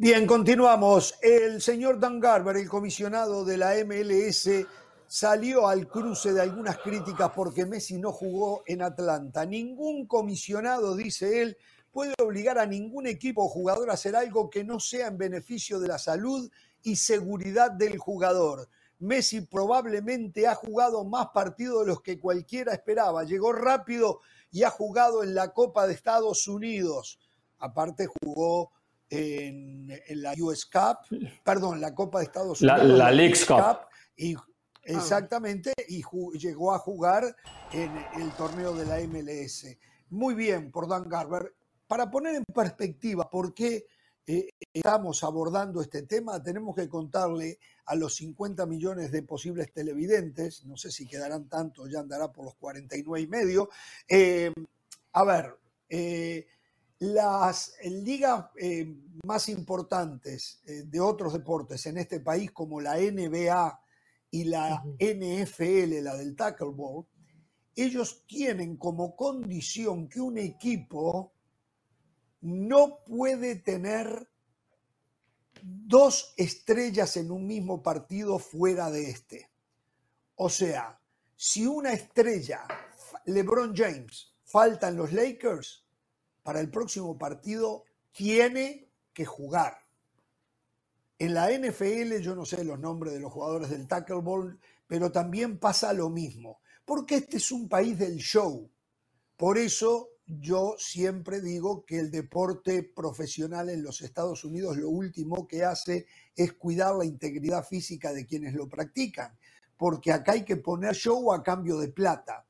Bien, continuamos. El señor Dan Garber, el comisionado de la MLS, salió al cruce de algunas críticas porque Messi no jugó en Atlanta. Ningún comisionado, dice él, puede obligar a ningún equipo o jugador a hacer algo que no sea en beneficio de la salud y seguridad del jugador. Messi probablemente ha jugado más partidos de los que cualquiera esperaba. Llegó rápido y ha jugado en la Copa de Estados Unidos. Aparte jugó en, la US Cup, perdón, la Copa de Estados Unidos. La, la Cup. Y, exactamente, y llegó a jugar en el torneo de la MLS. Muy bien por Dan Garber. Para poner en perspectiva por qué eh, estamos abordando este tema, tenemos que contarle a los 50 millones de posibles televidentes, no sé si quedarán tantos, ya andará por los 49 y medio. Eh, a ver, eh, las ligas eh, más importantes eh, de otros deportes en este país, como la NBA y la NFL, la del Tackleball, ellos tienen como condición que un equipo no puede tener dos estrellas en un mismo partido fuera de este. O sea, si una estrella, LeBron James, falta en los Lakers, para el próximo partido tiene que jugar. En la NFL yo no sé los nombres de los jugadores del tackleball, pero también pasa lo mismo, porque este es un país del show. Por eso yo siempre digo que el deporte profesional en los Estados Unidos lo último que hace es cuidar la integridad física de quienes lo practican, porque acá hay que poner show a cambio de plata.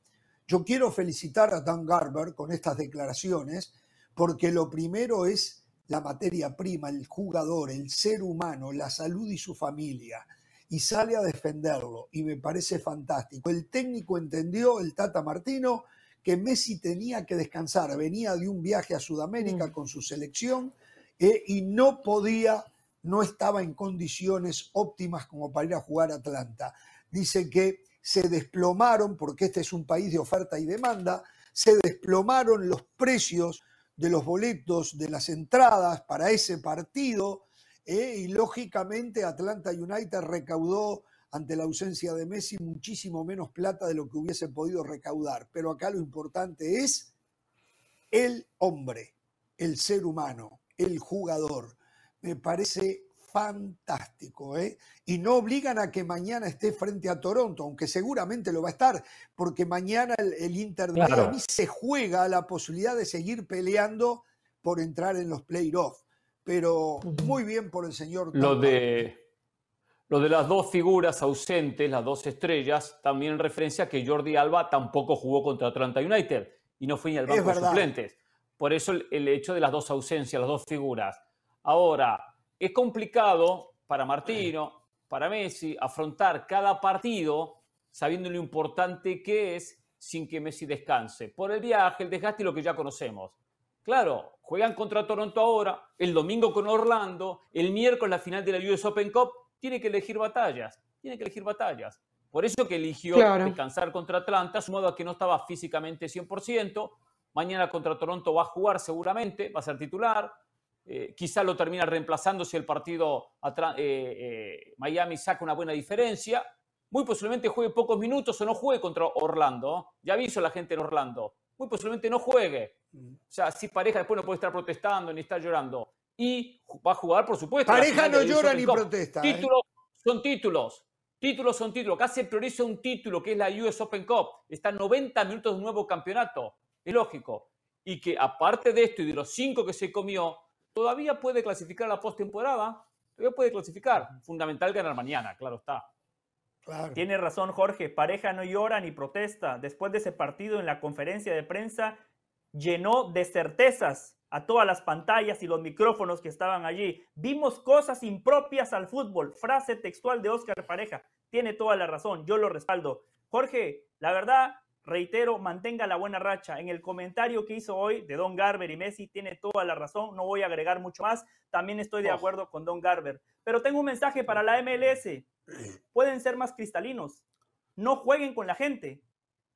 Yo quiero felicitar a Dan Garber con estas declaraciones, porque lo primero es la materia prima, el jugador, el ser humano, la salud y su familia, y sale a defenderlo, y me parece fantástico. El técnico entendió, el Tata Martino, que Messi tenía que descansar, venía de un viaje a Sudamérica mm. con su selección eh, y no podía, no estaba en condiciones óptimas como para ir a jugar a Atlanta. Dice que se desplomaron, porque este es un país de oferta y demanda, se desplomaron los precios de los boletos, de las entradas para ese partido, eh, y lógicamente Atlanta United recaudó ante la ausencia de Messi muchísimo menos plata de lo que hubiese podido recaudar. Pero acá lo importante es el hombre, el ser humano, el jugador. Me parece fantástico, ¿eh? Y no obligan a que mañana esté frente a Toronto, aunque seguramente lo va a estar, porque mañana el, Inter de Miami se juega la posibilidad de seguir peleando por entrar en los playoffs. Pero muy bien por el señor. Lo de, Lo de las dos figuras ausentes, las dos estrellas, también en referencia a que Jordi Alba tampoco jugó contra Atlanta United y no fue ni al banco de suplentes. Por eso el, el hecho de las dos ausencias, las dos figuras. Ahora, es complicado para Martino, para Messi, afrontar cada partido sabiendo lo importante que es sin que Messi descanse. Por el viaje, el desgaste y lo que ya conocemos. Claro, juegan contra Toronto ahora, el domingo con Orlando, el miércoles la final de la US Open Cup, tiene que elegir batallas, tiene que elegir batallas. Por eso que eligió Claro. descansar contra Atlanta, sumado a que no estaba físicamente 100%. Mañana contra Toronto va a jugar seguramente, va a ser titular. Eh, quizá lo termina reemplazando si el partido eh, eh, Miami saca una buena diferencia. Muy posiblemente juegue pocos minutos o no juegue contra Orlando. Ya aviso a la gente en Orlando. Muy posiblemente no juegue. O sea, si pareja después no puede estar protestando ni estar llorando. Y va a jugar, por supuesto. Pareja no llora ni protesta, ¿eh? Títulos son títulos. Títulos son títulos. Acá se prioriza un título que es la US Open Cup. Está 90 minutos de un nuevo campeonato. Es lógico. Y que aparte de esto y de los cinco que se comió, todavía puede clasificar a la postemporada. Todavía puede clasificar. Fundamental ganar mañana, claro está. Claro. Tiene razón Jorge, pareja no llora ni protesta. Después de ese partido en la conferencia de prensa llenó de certezas a todas las pantallas y los micrófonos que estaban allí. Vimos cosas impropias al fútbol. Frase textual de Oscar Pareja. Tiene toda la razón, yo lo respaldo. Jorge, la verdad, reitero, mantenga la buena racha. En el comentario que hizo hoy de Don Garber y Messi, tiene toda la razón. No voy a agregar mucho más. También estoy de Oh. acuerdo con Don Garber. Pero tengo un mensaje para la MLS pueden ser más cristalinos. No jueguen con la gente,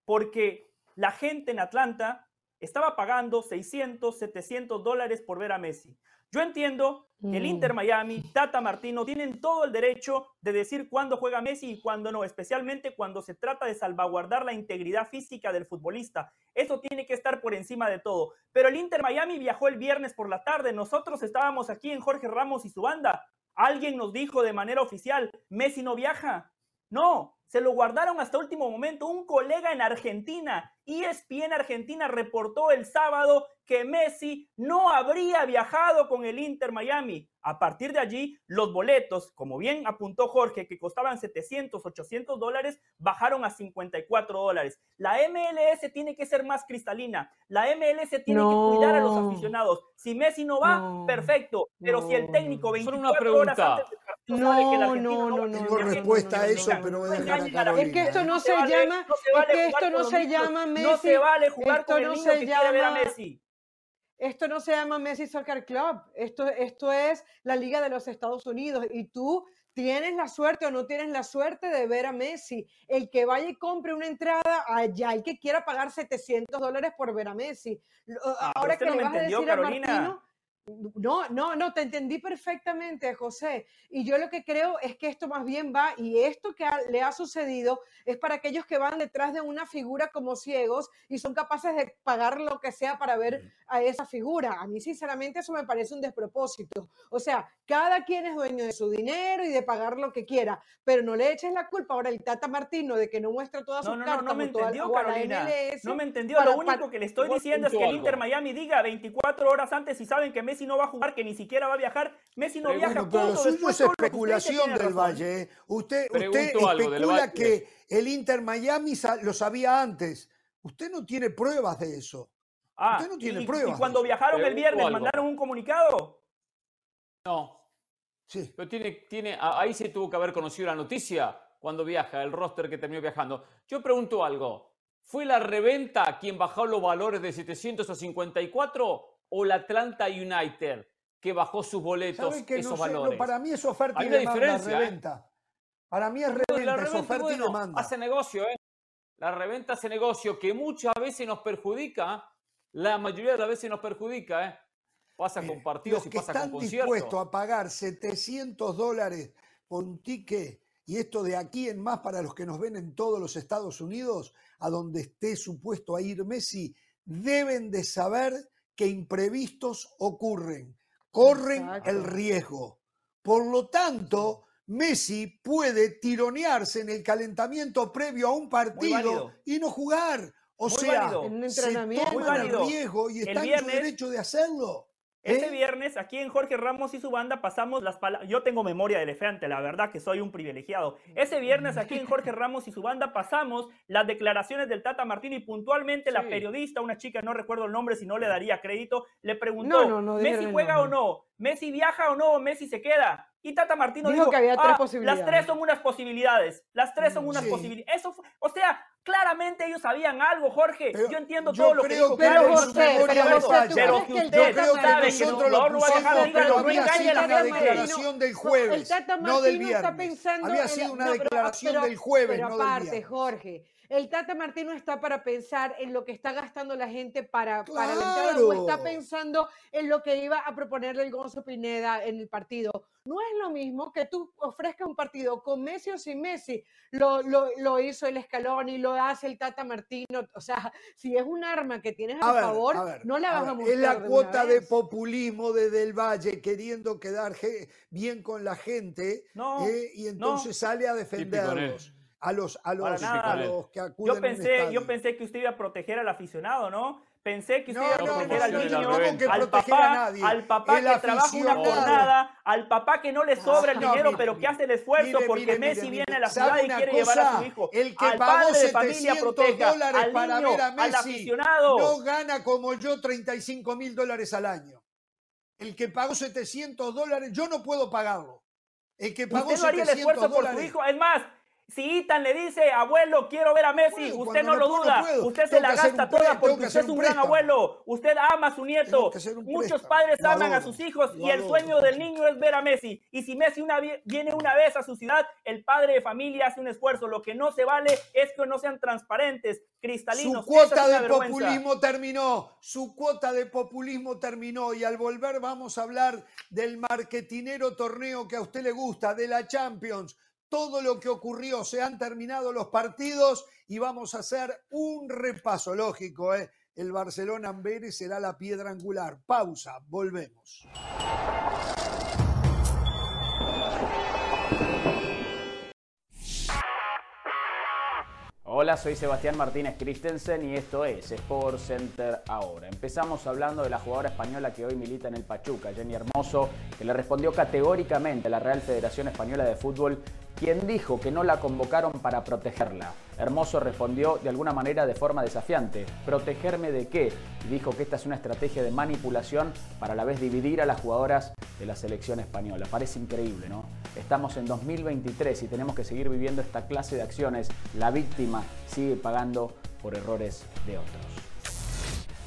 porque la gente en Atlanta estaba pagando 600, 700 dólares por ver a Messi. Yo entiendo que el Mm. Inter Miami, Tata Martino, tienen todo el derecho de decir cuándo juega Messi y cuándo no, especialmente cuando se trata de salvaguardar la integridad física del futbolista. Eso tiene que estar por encima de todo. Pero el Inter Miami viajó el viernes por la tarde. Nosotros estábamos aquí en Jorge Ramos y su banda. Alguien nos dijo de manera oficial, Messi no viaja. No, se lo guardaron hasta último momento. Un colega en Argentina, ESPN Argentina, reportó el sábado que Messi no habría viajado con el Inter Miami. A partir de allí, los boletos, como bien apuntó Jorge, que costaban 700, 800 dólares, bajaron a 54 dólares. La MLS tiene que ser más cristalina. La MLS tiene No. que cuidar a los aficionados. Si Messi no va, No. perfecto. Pero si el No, técnico no. 24 Solo una horas pregunta. antes del partido sabe que el No, no, no, no, Tengo respuesta a no, eso, no, pero voy a no dejar la. Es que esto no se vale- llama, no es que esto no se llama No Messi. se vale jugar esto con el no niño se que quiere ver a llama- Messi. Esto no se llama Messi Soccer Club, esto, esto es la Liga de los Estados Unidos y tú tienes la suerte o no tienes la suerte de ver a Messi. El que vaya y compre una entrada, allá el que quiera pagar 700 dólares por ver a Messi. Ah, Ahora usted que no le me vas a decir a Carolina. Martino, no, no, no, te entendí perfectamente, José. Y yo lo que creo es que esto más bien va, y esto que ha- le ha sucedido es para aquellos que van detrás de una figura como ciegos y son capaces de pagar lo que sea para ver a esa figura. A mí, sinceramente, eso me parece un despropósito. O sea, cada quien es dueño de su dinero y de pagar lo que quiera, pero no le eches la culpa ahora al Tata Martino de que no muestra todas No, sus no, no, cartas no me entendió, Carolina. MLS No me entendió. para- Lo único para- que le estoy diciendo es que el Inter. Miami diga 24 horas antes y saben que Messi no va a jugar, que ni siquiera va a viajar. Messi no Pero viaja. Pero lo suyo es especulación del. Valle. ¿eh? Usted, usted Pregunto especula que el Inter Miami lo sabía antes. Usted no tiene pruebas de eso. Ah, Usted no tiene y, y pruebas de cuando viajaron el Pregunto viernes, algo. mandaron un comunicado. No, Sí. pero tiene, tiene, ahí se tuvo que haber conocido la noticia cuando viaja, el roster que terminó viajando. Yo pregunto algo. ¿Fue la reventa quien bajó los valores de 700 a 54 o la Atlanta United que bajó sus boletos, ¿Sabe que no esos sé? No, valores? para mí es oferta Hay y demanda, diferencia, ¿eh? reventa. Para mí es reventa, la es reventa, oferta y bueno, demanda. hace negocio, ¿eh? La reventa hace negocio que muchas veces nos perjudica, la mayoría de las veces nos perjudica, ¿eh? Pasa con Mire, partidos los y que pasa están con dispuestos conciertos. a pagar 700 dólares por un ticket, y esto de aquí en más para los que nos ven en todos los Estados Unidos, a donde esté supuesto a ir Messi, deben de saber que imprevistos ocurren, corren Exacto. el riesgo. Por lo tanto, Messi puede tironearse en el calentamiento previo a un partido y no jugar. O Muy sea, válido. En un se entrenamiento. toman el riesgo y está en su derecho de hacerlo. Ese ¿Eh? viernes, aquí en Jorge Ramos y su banda, pasamos las palabras. Yo tengo memoria de elefante, la verdad que soy un privilegiado. Ese viernes, aquí en Jorge Ramos y su banda, pasamos las declaraciones del Tata Martino y puntualmente la periodista, una chica, no recuerdo el nombre, si no le daría crédito, le preguntó: No, no, no dijeron ¿Messi juega o no? ¿Messi viaja o no? ¿Messi se queda? Y Tata Martino Dijo dijo, que había tres "Ah, Las posibilidades". tres son unas posibilidades. Las tres son unas Sí. posibilidades. Eso fue- o sea, claramente ellos sabían algo, Jorge. Pero yo entiendo yo todo lo que creo dijo. que Pero de pero José, ¿tú falla. pero que que el usted Yo Tata creo que sabe Martino- que nosotros no lo lo va a dejar, pero no había engañe la declaración del jueves, el Tata no del está viernes. pensando Había en sido la- una no, pero- declaración pero- del jueves, pero no del aparte. Jorge, el Tata Martino está para pensar en lo que está gastando la gente para, para la entrada Claro. o está pensando en lo que iba a proponerle el Gonzo Pineda en el partido. No es lo mismo que tú ofrezcas un partido con Messi o sin Messi. Lo, lo, lo hizo el Escalón y lo hace el Tata Martino. O sea, si es un arma que tienes a, A ver, favor, a ver, no la a vas a, ver, mostrar. Es la de una cuota de populismo de Del Valle queriendo quedar bien con la gente No, eh, y entonces sale a defenderlos. A los, a los, a los que acuden Yo a un pensé, yo pensé que usted iba a proteger al aficionado, ¿no? Pensé que usted No, iba a no, proteger no, al no, niño, no tengo que al proteger a papá, nadie. al papá El que trabaja una jornada, al papá que no le sobra el No, dinero, mire, pero que hace el esfuerzo mire, porque mire, Messi mire, viene a la ¿Sabe ciudad y quiere llevar a cosa? su hijo. El que al pagó padre de familia 700 proteja, dólares al para niño, ver a al Messi aficionado. no gana como yo 35 mil dólares al año. El que pagó 700 dólares, yo no puedo pagarlo. El que pagó Usted no haría el 700 esfuerzo por su dólares. hijo. Es más, si Itan le dice, abuelo, quiero ver a Messi, usted no lo puedo, duda. puedo. Usted se Tengo la gasta pre- toda porque que usted es un un gran abuelo. Usted ama a su nieto. Muchos padres Lo aman a sus hijos y el sueño del niño es ver a Messi. Y si Messi una vie- viene una vez a su ciudad, el padre de familia hace un esfuerzo. Lo que no se vale es que no sean transparentes, cristalinos. Su cuota de populismo terminó, su cuota de populismo terminó y al volver vamos a hablar del marketinero torneo que a usted le gusta, de la Champions, todo lo que ocurrió, se han terminado los partidos y vamos a hacer un repaso lógico. ¿eh? El Barcelona Amberes será la piedra angular. Pausa, volvemos. Hola, soy Sebastián Martínez Christensen y esto es Sport Center ahora. Empezamos hablando de la jugadora española que hoy milita en el Pachuca, Jenny Hermoso, que le respondió categóricamente a la Real Federación Española de Fútbol, quien dijo que no la convocaron para protegerla. Hermoso respondió de alguna manera de forma desafiante, ¿protegerme de qué? Y dijo que esta es una estrategia de manipulación para a la vez dividir a las jugadoras de la selección española. Parece increíble, ¿no? Estamos en 2023 y tenemos que seguir viviendo esta clase de acciones. La víctima sigue pagando por errores de otros.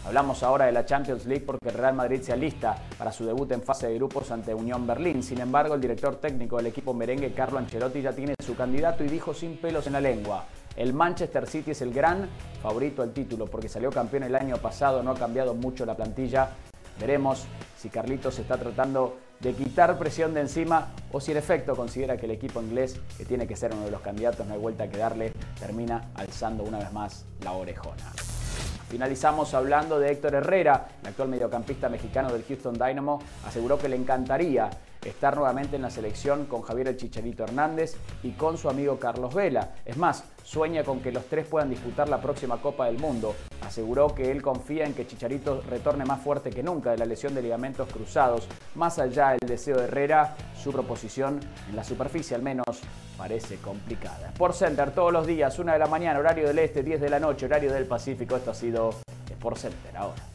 Hablamos ahora de la Champions League porque Real Madrid se alista para su debut en fase de grupos ante Unión Berlín. Sin embargo, el director técnico del equipo merengue, Carlo Ancelotti, ya tiene su candidato y dijo sin pelos en la lengua. El Manchester City es el gran favorito al título porque salió campeón el año pasado, no ha cambiado mucho la plantilla. Veremos si Carlitos está tratando de quitar presión de encima o si en efecto considera que el equipo inglés, que tiene que ser uno de los candidatos, no hay vuelta que darle, termina alzando una vez más la orejona. Finalizamos hablando de Héctor Herrera, el actual mediocampista mexicano del Houston Dynamo, aseguró que le encantaría estar nuevamente en la selección con Javier el Chicharito Hernández y con su amigo Carlos Vela. Es más, sueña con que los tres puedan disputar la próxima Copa del Mundo. Aseguró que él confía en que Chicharito retorne más fuerte que nunca de la lesión de ligamentos cruzados. Más allá del deseo de Herrera, su proposición en la superficie al menos parece complicada. Sport Center todos los días, 1 de la mañana, horario del este, 10 de la noche, horario del Pacífico. Esto ha sido Sport Center ahora.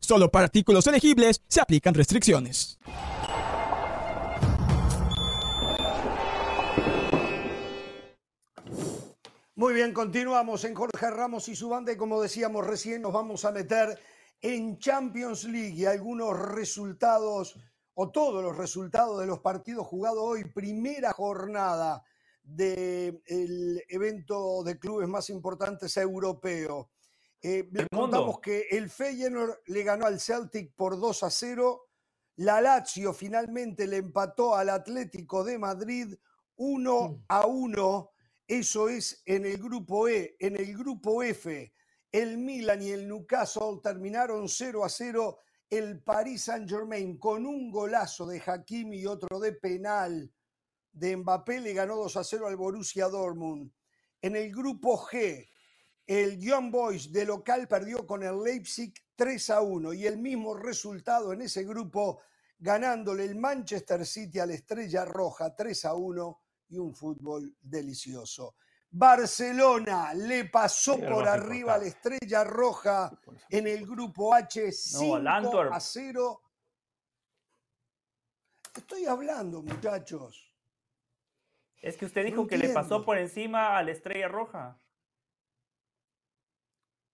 Solo para artículos elegibles se aplican restricciones. Muy bien, continuamos en Jorge Ramos y su banda y como decíamos recién nos vamos a meter en Champions League y algunos resultados o todos los resultados de los partidos jugados hoy, primera jornada del evento de clubes más importantes europeo. Eh, contamos que el Feyenoord le ganó al Celtic por 2 a 0. La Lazio finalmente le empató al Atlético de Madrid 1 a 1. Eso es en el grupo E. En el grupo F, el Milan y el Newcastle terminaron 0 a 0. El Paris Saint-Germain con un golazo de Hakimi y otro de penal de Mbappé le ganó 2 a 0 al Borussia Dortmund. En el grupo G, el Young Boys de local perdió con el Leipzig 3 a 1 y el mismo resultado en ese grupo ganándole el Manchester City a la Estrella Roja 3 a 1 y un fútbol delicioso. Barcelona le pasó por arriba a la Estrella Roja en el grupo H 5 a 0. Estoy hablando, muchachos. Es que usted dijo que le pasó por encima a la Estrella Roja.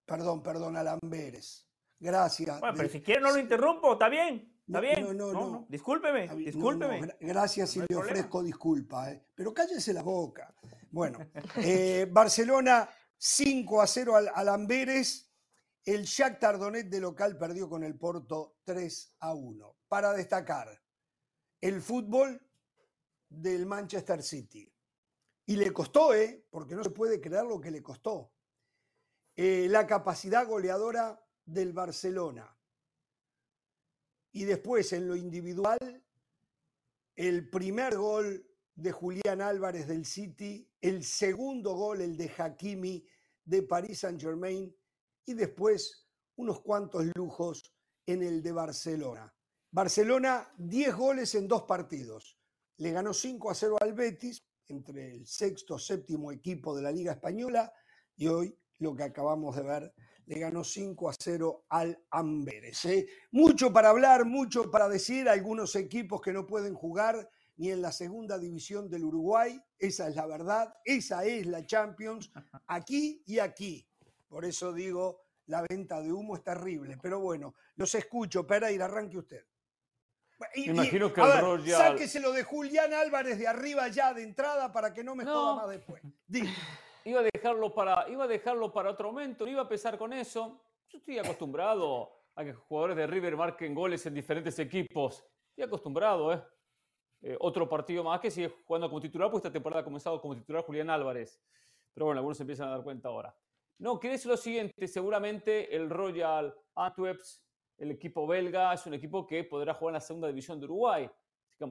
Perdón, perdón, Alamberes. Gracias. Bueno, pero si quiere no lo interrumpo, está bien. Está bien. No, no, no. Discúlpeme, discúlpeme. Gracias si le ofrezco disculpa, ¿eh? pero cállese la boca. Bueno, eh, Barcelona 5 a 0 al, al, Amberes. El Shakhtar Donetsk de local perdió con el Porto 3 a 1. Para destacar, el fútbol del Manchester City. Y le costó, ¿eh? Porque no se puede creer lo que le costó. Eh, la capacidad goleadora del Barcelona. Y después, en lo individual, el primer gol de Julián Álvarez del City, el segundo gol, el de Hakimi de Paris Saint-Germain, y después unos cuantos lujos en el de Barcelona. Barcelona, 10 goles en dos partidos. Le ganó 5 a 0 al Betis, entre el sexto, séptimo equipo de la Liga Española, y hoy lo que acabamos de ver, le ganó 5 a 0 al Amberes. ¿eh? Mucho para hablar, mucho para decir, algunos equipos que no pueden jugar ni en la segunda división del Uruguay, esa es la verdad, esa es la Champions, aquí y aquí. Por eso digo, la venta de humo es terrible, pero bueno, los escucho, Pereira, arranque usted. me imagino que el Royal... Sáquese lo de Julián Álvarez de arriba ya de entrada para que no me joda más después. Dime iba a dejarlo para, iba a dejarlo para otro momento, no iba a empezar con eso. Yo estoy acostumbrado a que jugadores de River marquen goles en diferentes equipos. Estoy acostumbrado, ¿eh? ¿eh? otro partido más que sigue jugando como titular, pues esta temporada ha comenzado como titular Julián Álvarez. Pero bueno, algunos se empiezan a dar cuenta ahora. No, quiere decir lo siguiente, seguramente el Royal Antwerps, el equipo belga, es un equipo que podrá jugar en la segunda división de Uruguay.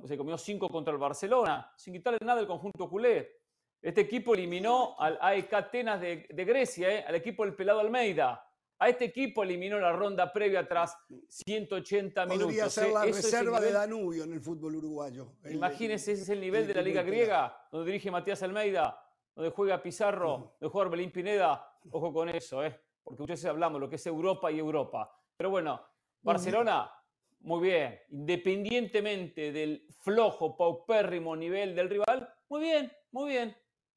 Se comió cinco contra el Barcelona, sin quitarle nada del conjunto culé. Este equipo eliminó al AEK Atenas de, Grecia, ¿eh? al equipo del Pelado Almeida. A este equipo eliminó la ronda previa tras 180 minutos. Podría ser ¿eh? la reserva de Danubio en el fútbol uruguayo. Imagínense, ese es el nivel de la Liga Griega, donde dirige Matías Almeida, donde juega Pizarro, donde juega Belín Pineda. Ojo con eso, ¿eh? porque ustedes hablamos lo que es Europa y Europa. Pero bueno, Barcelona, muy bien. Independientemente del flojo, paupérrimo nivel del rival, muy bien, muy bien.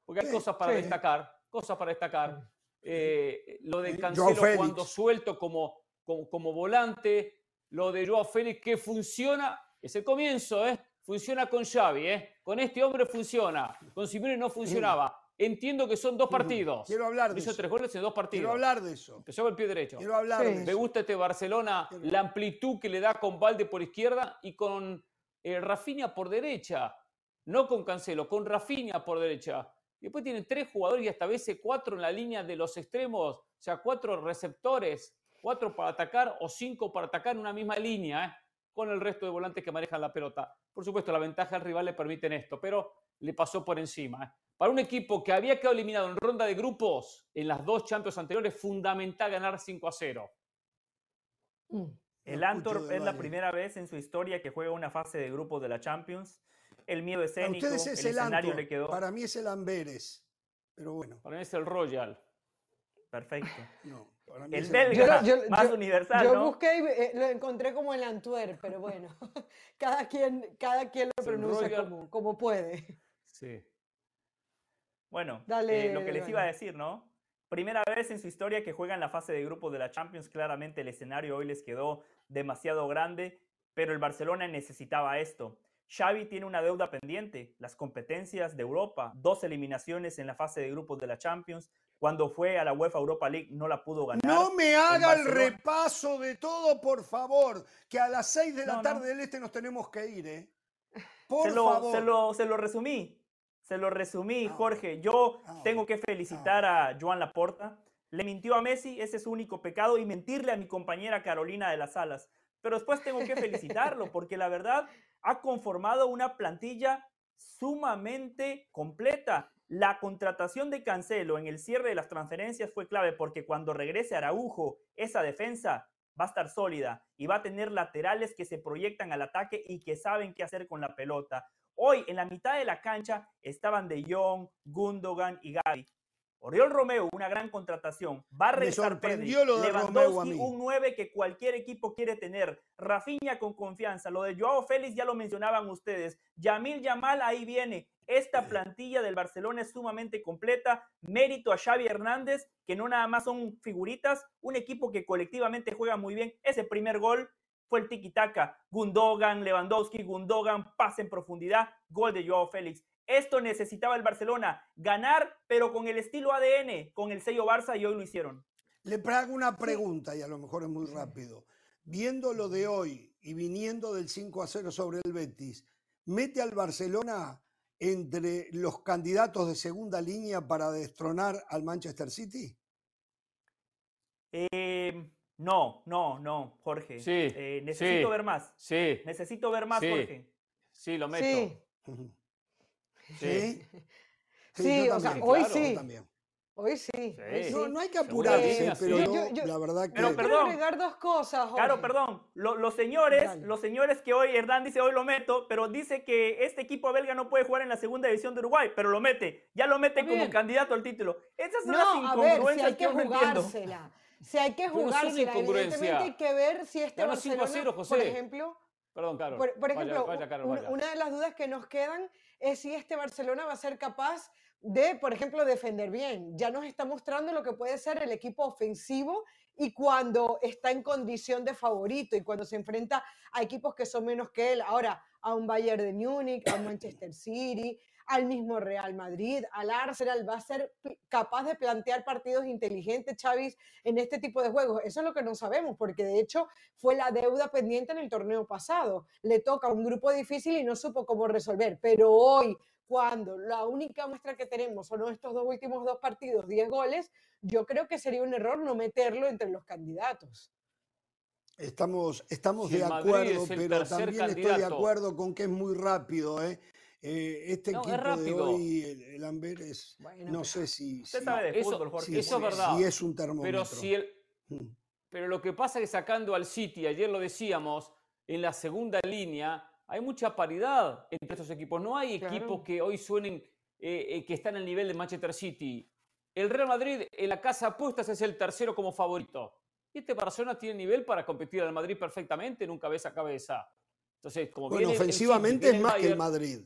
Porque hay cosas para destacar, cosas para destacar. Eh, lo de Cancelo cuando suelto como, como, volante, lo de Joao Félix que funciona, es el comienzo, ¿eh? Funciona con Xavi, ¿eh? Con este hombre funciona. Con Simeone no funcionaba. Entiendo que son dos partidos. Quiero hablar de Hizo eso. tres goles en dos partidos. Quiero hablar de eso. Empezó con el pie derecho. Quiero hablar de eso. Me gusta este Barcelona, la amplitud que le da con Valde por izquierda y con eh, Rafinha por derecha. No con Cancelo, con Rafinha por derecha. Después tienen tres jugadores y hasta a veces cuatro en la línea de los extremos, o sea, cuatro receptores, cuatro para atacar o cinco para atacar en una misma línea, ¿eh? con el resto de volantes que manejan la pelota. Por supuesto, la ventaja del rival le permiten esto, pero le pasó por encima. ¿eh? Para un equipo que había quedado eliminado en ronda de grupos en las dos Champions anteriores, fundamental ganar 5 a 0. Mm. El Antwerp es la primera vez en su historia que juega una fase de grupos de la Champions el miedo escénico, ustedes es el, escenario le quedó. Para mí es el Amberes, pero bueno. Para mí es el Royal. Perfecto. No, para mí el belga, más universal, Yo busqué y eh, lo encontré como el Antwerp, pero bueno, cada quien, cada quien lo pronuncia como, como, puede. Sí. Bueno, Dale, eh, lo que les iba a decir, ¿no? Primera vez en su historia que juegan la fase de grupos de la Champions. Claramente el escenario hoy les quedó demasiado grande, pero el Barcelona necesitaba esto. Xavi tiene una deuda pendiente, las competencias de Europa, dos eliminaciones en la fase de grupos de la Champions. Cuando fue a la UEFA Europa League no la pudo ganar. No me haga el repaso de todo, por favor, que a las 6 de la No, no. tarde del este nos tenemos que ir, ¿eh? Por se lo, favor. Se lo, se lo resumí. Se lo resumí, Ah, Jorge. Yo ah, tengo que felicitar a Joan Laporta. Le mintió a Messi, ese es su único pecado, y mentirle a mi compañera Carolina de las Alas. Pero después tengo que felicitarlo, porque la verdad ha conformado una plantilla sumamente completa. La contratación de Cancelo en el cierre de las transferencias fue clave porque cuando regrese Araujo, esa defensa va a estar sólida y va a tener laterales que se proyectan al ataque y que saben qué hacer con la pelota. Hoy en la mitad de la cancha estaban De Jong, Gundogan y Gavi. Oriol Romeo, una gran contratación. Va a Me regresar Pedri. sorprendió lo de Romeo a Lewandowski, mí. un 9 que cualquier equipo quiere tener. Rafinha con confianza. Lo de Joao Félix ya lo mencionaban ustedes. Yamil Yamal ahí viene. Esta plantilla del Barcelona es sumamente completa. Mérito a Xavi Hernández, que no nada más son figuritas, un equipo que colectivamente juega muy bien. Ese primer gol fue el tiki-taka. Gundogan, Lewandowski, Gundogan, pase en profundidad, gol de Joao Félix. Esto necesitaba el Barcelona, ganar, pero con el estilo ADN, con el sello Barça, y hoy lo hicieron. Le hago una pregunta y a lo mejor es muy rápido. Viendo lo de hoy y viniendo del 5 a 0 sobre el Betis, ¿mete al Barcelona entre los candidatos de segunda línea para destronar al Manchester City? Eh, no, no, no, Jorge. Sí, Eh, necesito sí. ver más. Sí, Necesito ver más, Sí. Jorge. sí, lo meto. Sí, Sí. Sí, o sea, hoy claro, sí. también. hoy sí. No, no hay que apurarse, pero yo, Yo- yo- la verdad que... Pero Yo quiero perdón. agregar dos cosas, Jorge. Claro, perdón. Lo- los señores, Dale. los señores que hoy Hernán dice hoy lo meto, pero dice que este equipo belga no puede jugar en la segunda división de Uruguay, pero lo mete. Ya lo mete como candidato al título. Esas son No, las a ver, si incongruencias hay que que yo no entiendo. jugársela. Si hay que jugársela, evidentemente hay que ver si este Ganó 5 a Barcelona, 0, por José. ejemplo, Perdón, Carol. por, por Vaya, ejemplo, vaya, Carol, una, vaya. una de las dudas que nos quedan es si este Barcelona va a ser capaz de, por ejemplo, defender bien. Ya nos está mostrando lo que puede ser el equipo ofensivo y cuando está en condición de favorito y cuando se enfrenta a equipos que son menos que él. Ahora, a un Bayern de Múnich, a un Manchester City, al mismo Real Madrid, al Arsenal, va a ser capaz de plantear partidos inteligentes, Chavis, en este tipo de juegos. Eso es lo que no sabemos, porque de hecho fue la deuda pendiente en el torneo pasado. Le toca a un grupo difícil y no supo cómo resolver. Pero hoy, cuando la única muestra que tenemos son estos dos últimos dos partidos, 10 goles, yo creo que sería un error no meterlo entre los candidatos. Estamos, estamos de acuerdo, pero también estoy de acuerdo con que es muy rápido. ¿eh? Eh, este No, es equipo de rápido. hoy, el, el Amberes, Bueno, no sé si, Usted si- sabe de Eso- fútbol, Jorge. si- eso es verdad. si es un termómetro. Pero si el, Mm. Pero lo que pasa es que sacando al City, ayer lo decíamos, en la segunda línea hay mucha paridad entre estos equipos. No hay Claro. equipos que hoy suenen eh, eh, que están al nivel de Manchester City. El Real Madrid en la casa apuestas es el tercero como favorito. Y este Barcelona tiene nivel para competir al Madrid perfectamente en un cabeza a cabeza. Entonces, como Bueno, viene el City, ofensivamente viene es más que el Bayern, Madrid.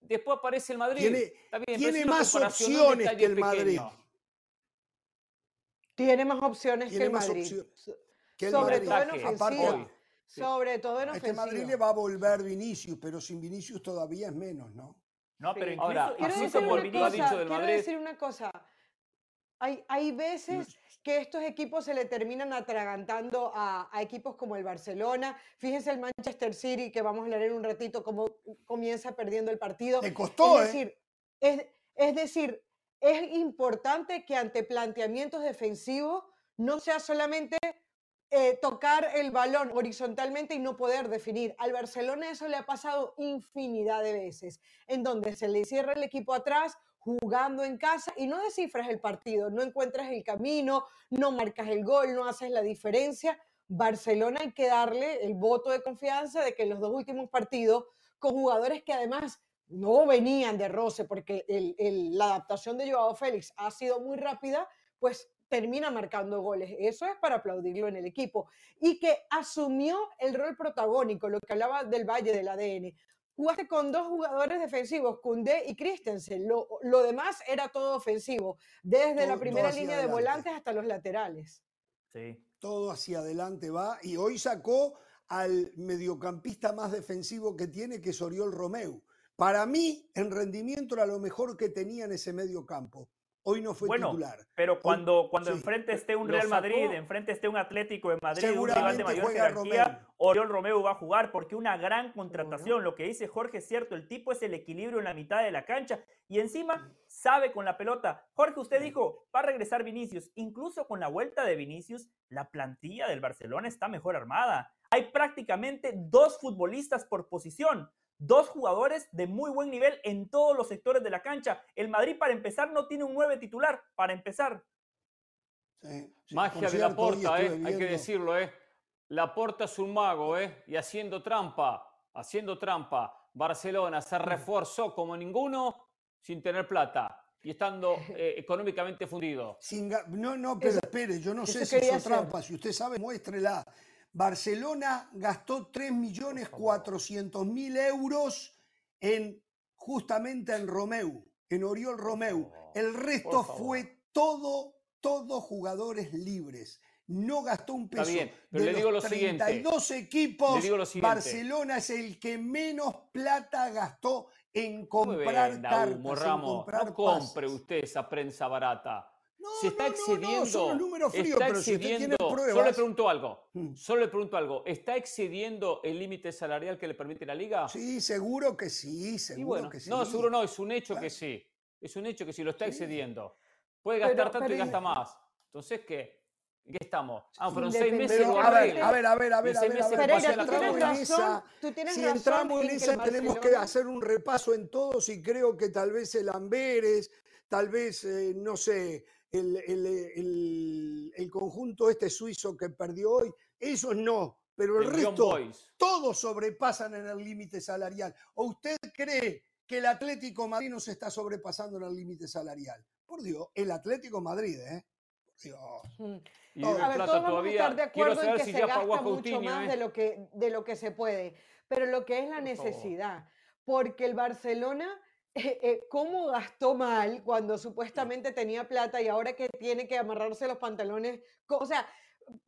Después aparece el Madrid. Tiene- bien, más opciones que el Madrid. Tiene más opciones Tiene que el más Madrid. que el Sobre Madrid. todo en ofensiva. hoy. Sí. Sobre todo en A este Madrid ofensiva. le va a volver Vinicius, pero sin Vinicius todavía es menos, ¿no? No, pero Sí. incluso, Ahora, incluso por Vinicius- del quiero Madrid. decir una cosa. Hay, hay veces que estos equipos se le terminan atragantando a, a equipos como el Barcelona. Fíjense el Manchester City, que vamos a leer en un ratito cómo comienza perdiendo el partido. Le costó, es ¿eh? decir, es, es decir, es importante que ante planteamientos defensivos no sea solamente eh, tocar el balón horizontalmente y no poder definir. Al Barcelona eso le ha pasado infinidad de veces, en donde se le cierra el equipo atrás jugando en casa y no descifras el partido, no encuentras el camino, no marcas el gol, no haces la diferencia. Barcelona hay que darle el voto de confianza de que en los dos últimos partidos, con jugadores que además no venían de roce, porque la adaptación de Joao Félix ha sido muy rápida, pues termina marcando goles. Eso es para aplaudirlo en el equipo. Y que asumió el rol protagónico, lo que hablaba del Valle del ADN. Jugaste con dos jugadores defensivos, Kunde y Christensen. Lo, lo demás era todo ofensivo, desde la primera línea de volantes hasta los laterales. Sí. todo hacia adelante va. Y hoy sacó al mediocampista más defensivo que tiene, que es Oriol Romeu. Para mí, en rendimiento era lo mejor que tenía en ese medio campo. Hoy no fue Bueno, titular. Pero cuando, cuando sí. enfrente esté un Real Madrid, enfrente esté un Atlético de Madrid, un rival de mayor jerarquía, Romeu. Oriol Romeu va a jugar porque una gran contratación. Lo que dice Jorge es cierto, el tipo es el equilibrio en la mitad de la cancha y encima sabe con la pelota. Jorge, usted dijo, va a regresar Vinicius. Incluso con la vuelta de Vinicius, la plantilla del Barcelona está mejor armada. Hay prácticamente dos futbolistas por posición. Dos jugadores de muy buen nivel en todos los sectores de la cancha. El Madrid, para empezar, no tiene un 9 titular. Para empezar. Sí, sí. Magia de la porta, ¿eh? hay que decirlo, ¿eh? La porta es un mago, ¿eh? Y haciendo trampa, haciendo trampa. Barcelona se reforzó como ninguno sin tener plata y estando eh, económicamente fundido. Sin no, no, pero Eso- espere, yo no sé si hizo hacer. trampa. Si usted sabe, muéstrela. Barcelona gastó 3.400.000 euros en justamente en Romeu, en Oriol Romeu. El resto fue todo, todos jugadores libres. No gastó un Está peso. bien, pero de le digo los lo siguiente. 32 equipos, Le digo lo siguiente. Barcelona es el que menos plata gastó en comprar venda cartas, en comprar No compre pases. usted esa prensa barata. No, se está no, no, no, excediendo. son los números fríos, está pero si usted tiene excediendo. Solo le pruebas- pregunto algo. Mm. Solo le pregunto algo. ¿Está excediendo el límite salarial que le permite la liga? Sí, seguro que sí, seguro bueno, que sí. no, seguro no, es un hecho Claro. que sí. Es un hecho que sí, lo está Sí. excediendo. Puede Pero- gastar tanto y gasta más. Entonces, ¿qué? ¿En qué estamos? Ah, Independiente- seis meses Pero a ver, a ver, a ver, a ver, a ver, a ver, Pereira, si tú tienes entramos en razón, esa, tú tienes si entramos en esa tenemos que hacer un repaso en todos y creo que tal vez el Amberes, tal vez, eh, no sé, el, el- el- el conjunto este suizo que perdió hoy, esos no, pero el, resto, todos sobrepasan en el límite salarial. ¿O usted cree que el Atlético Madrid no se está sobrepasando en el límite salarial? Por Dios, el Atlético Madrid, ¿eh? Por Dios. Mm. Y debe A ver, todos vamos a estar de acuerdo en que si se gasta a mucho Coutinho, más ¿eh? de lo que de lo que se puede, pero lo que es la Por favor. necesidad, porque el Barcelona eh, eh, cómo gastó mal cuando supuestamente tenía plata y ahora que tiene que amarrarse los pantalones, o sea,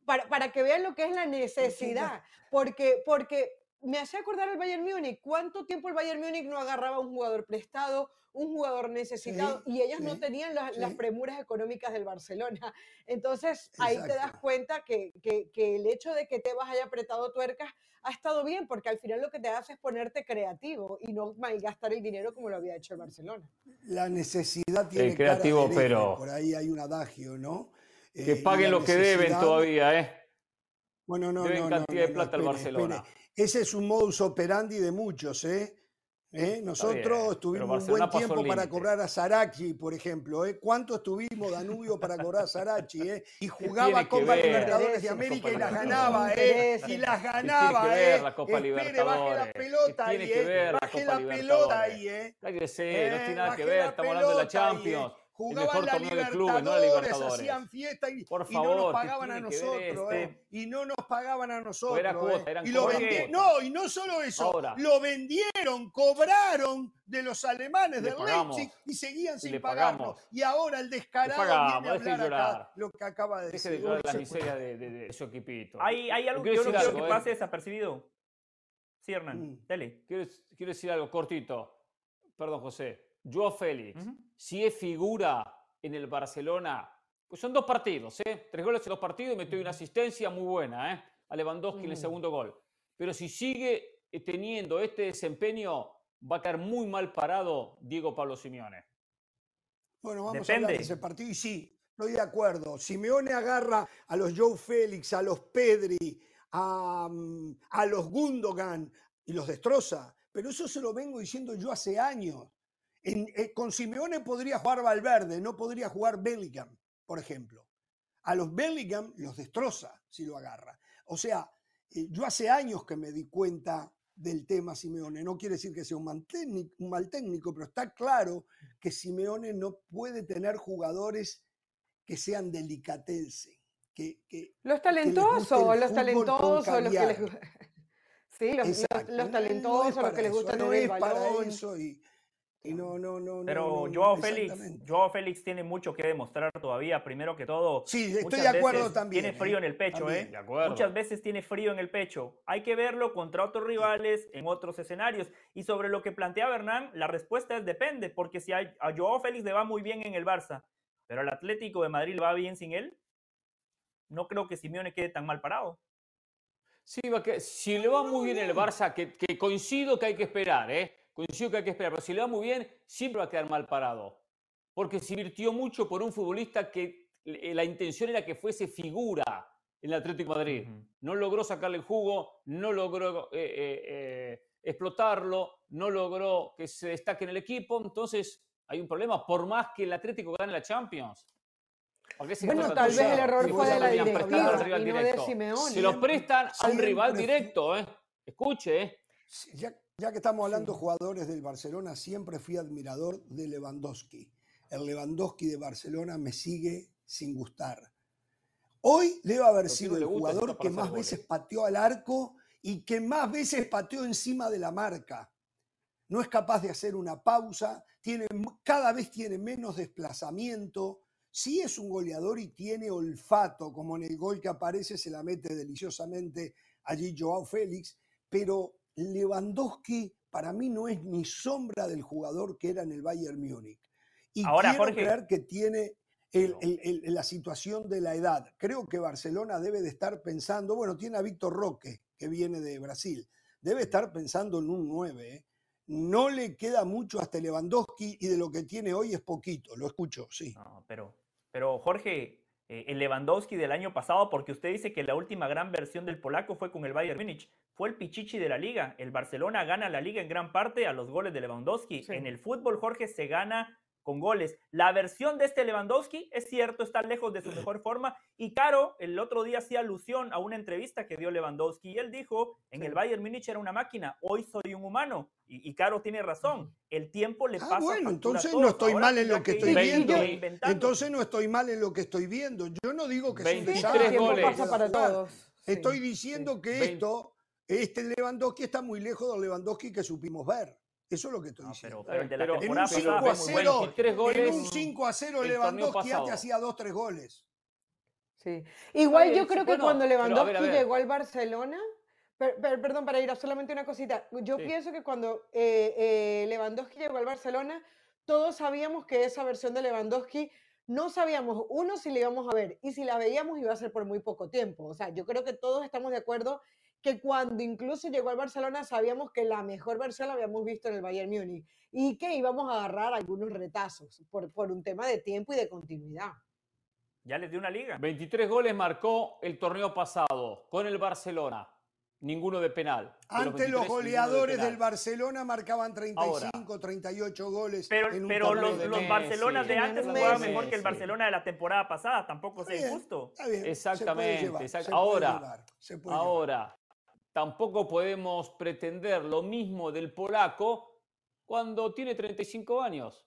para, para que vean lo que es la necesidad, porque porque me hace acordar el Bayern Múnich, cuánto tiempo el Bayern Múnich no agarraba un jugador prestado, un jugador necesitado Sí, y ellos no tenían las, premuras económicas del Barcelona. Entonces ahí te das cuenta que, que- que el hecho de que te vas haya apretado tuercas ha estado bien, porque al final lo que te hace es ponerte creativo y no malgastar el dinero como lo había hecho el Barcelona. La necesidad tiene creativo, cara de hereje, pero- Por ahí hay un adagio, ¿no? Eh, Que y paguen lo que deben todavía, ¿eh? Bueno, no, Deben no, cantidad de no, plata al espere, Barcelona. espere. Ese es un modus operandi de muchos, ¿eh? ¿Eh? Nosotros pero estuvimos un buen tiempo para cobrar a Sarachi, por ejemplo. ¿eh? ¿Cuánto estuvimos, Danubio, para cobrar a Sarachi? ¿eh? Y jugaba tiene Copa ver Libertadores de América y las Libertadores? ganaba, ¿eh? Y las ¿Qué tiene ganaba, que ver ¿eh? la Copa Espere, baje la Libertadores? pelota ¿Qué ahí, tiene que ¿eh? ver la Baje la pelota Libertadores? ahí, ¿eh? Cállese, no Eh, tiene nada que ver, estamos hablando de la ahí, ¿eh? Champions. Jugaban mejor la de clubes, no la Libertadores, Libertadores. hacían fiesta y, Por y no nos favor, ¿qué pagaban a nosotros, este? ¿eh? Y no nos pagaban a nosotros. era ¿eh? cuota, eran y lo cuotas. vendi- No, y no solo eso, Ahora. lo vendieron, cobraron de los alemanes Le del pagamos. Leipzig y seguían sin pagarnos. Y ahora el descarado pagamos, viene a hablar acá lo que acaba de Deje de decir. llorar la miseria de, de- de su equipito. Hay, hay algo Yo que yo no decir quiero que ¿eh? pase desapercibido. Sí, Hernán, Mm. dale. Quiero, quiero decir algo cortito. Perdón, José. Joao Félix, si es figura en el Barcelona, pues son dos partidos, ¿eh? Tres goles en dos partidos y metió una asistencia muy buena, ¿eh? A Lewandowski en el Mm. segundo gol. Pero si sigue eh, teniendo este desempeño, va a quedar muy mal parado Diego Pablo Simeone. Bueno, vamos a hablar de ese partido y sí, estoy de acuerdo. Simeone agarra a los Joe Félix, a los Pedri, a, mm, a los Gundogan y los destroza. Pero eso se lo vengo diciendo yo hace años. En- eh, con Simeone podría jugar Valverde, no podría jugar Bellingham, por ejemplo. A los Bellingham los destroza si lo agarra. O sea, eh, yo hace años que me di cuenta del tema Simeone. No quiere decir que sea un mal técnico, un mal técnico pero está claro que Simeone no puede tener jugadores que sean delicatense. Que, que- Los talentosos, los talentosos, los que les. Sí, los, los- los no- talentosos, los que les gusta no tener el es para eso y, y no, no, no, Pero no, no, Joao Félix. Joao Félix tiene mucho que demostrar todavía. Primero que todo, Sí, estoy muchas de acuerdo veces también. Tiene ¿eh? frío en el pecho, También. ¿eh? De acuerdo. Muchas veces tiene frío en el pecho. Hay que verlo contra otros rivales en otros escenarios. Y sobre lo que planteaba Hernán, la respuesta es depende, porque si a, a Joao Félix le va muy bien en el Barça, pero al Atlético de Madrid le va bien sin él, no creo que Simeone quede tan mal parado. Sí, va que, si le va muy bien el Barça, que, que coincido que hay que esperar, ¿eh? Coincido que hay que esperar, pero si le va muy bien, siempre va a quedar mal parado. Porque se invirtió mucho por un futbolista que eh, la intención era que fuese figura en el Atlético de Madrid. No logró sacarle el jugo, no logró eh, eh, eh, explotarlo, no logró que se destaque en el equipo. Entonces, hay un problema, por más que el Atlético gane la Champions. ¿Por qué se Bueno, tal vez el error fue de la lo directiva y no de directo. Simeone. Se los prestan a un rival directo, ¿eh? Escuche, ¿eh? Sí, Ya, ya que estamos hablando de jugadores del Barcelona, siempre fui admirador de Lewandowski. El Lewandowski de Barcelona me sigue sin gustar. Hoy debe haber sido el jugador que más veces pateó al arco y que más veces pateó encima de la marca. No es capaz de hacer una pausa, tiene, cada vez tiene menos desplazamiento. Sí es un goleador y tiene olfato, como en el gol que aparece se la mete deliciosamente allí Joao Félix, pero Lewandowski para mí no es ni sombra del jugador que era en el Bayern Múnich. Y Ahora, quiero Jorge. creer que tiene el- No. el- el- la situación de la edad. Creo que Barcelona debe de estar pensando, bueno, tiene a Víctor Roque, que viene de Brasil, debe estar pensando en un 9. ¿eh? No le queda mucho hasta Lewandowski y de lo que tiene hoy es poquito, lo escucho, sí. No, pero, pero Jorge, eh, el Lewandowski del año pasado, porque usted dice que la última gran versión del polaco fue con el Bayern Múnich, fue el pichichi de la liga. El Barcelona gana la liga en gran parte a los goles de Lewandowski. Sí. En el fútbol, Jorge, se gana con goles. La versión de este Lewandowski, es cierto, está lejos de su mejor forma. Y Caro, el otro día hacía alusión a una entrevista que dio Lewandowski y él dijo, en Sí. el Bayern Múnich era una máquina, hoy soy un humano. Y, y Caro tiene razón, el tiempo le Ah, pasa bueno, entonces todos. no estoy Ahora mal en lo que estoy viendo. Entonces no estoy mal en lo que estoy viendo. Yo no digo que es un 23 desastre, el tiempo goles. pasa para jugar. todos. Sí, Estoy sí. diciendo que esto, este Lewandowski está muy lejos del Lewandowski que supimos ver. Eso es lo que estoy No, diciendo. pero, pero el de la Pero- en un temporada 5 pasada a fue muy bueno. 0, 23 goles en un 5 a 0 el torneo Lewandowski ya te hacía 2 3 goles. Sí. Igual yo creo que bueno, cuando pero a ver, Lewandowski a ver. llegó al Barcelona, per- per- perdón, para ir a solamente una cosita, yo Sí. pienso que cuando eh, eh, Lewandowski llegó al Barcelona, todos sabíamos que esa versión de Lewandowski no sabíamos, uno, si la íbamos a ver, y si la veíamos iba a ser por muy poco tiempo. O sea, yo creo que todos estamos de acuerdo que cuando incluso llegó al Barcelona sabíamos que la mejor versión la habíamos visto en el Bayern Múnich y que íbamos a agarrar algunos retazos por, por un tema de tiempo y de continuidad. Ya les dio una liga. 23 goles marcó el torneo pasado con el Barcelona. Ninguno de penal. De Antes 23, los de goleadores del Barcelona marcaban 35, 38 goles. Pero, en un pero los, de los Messi. Barcelonas de antes jugaban Messi. mejor que el Barcelona de la temporada pasada. Tampoco bien, injusto. se puede Exactamente, llevar, exact- se puede ahora, llevar, se puede llevar. Ahora, tampoco podemos pretender lo mismo del polaco cuando tiene 35 años.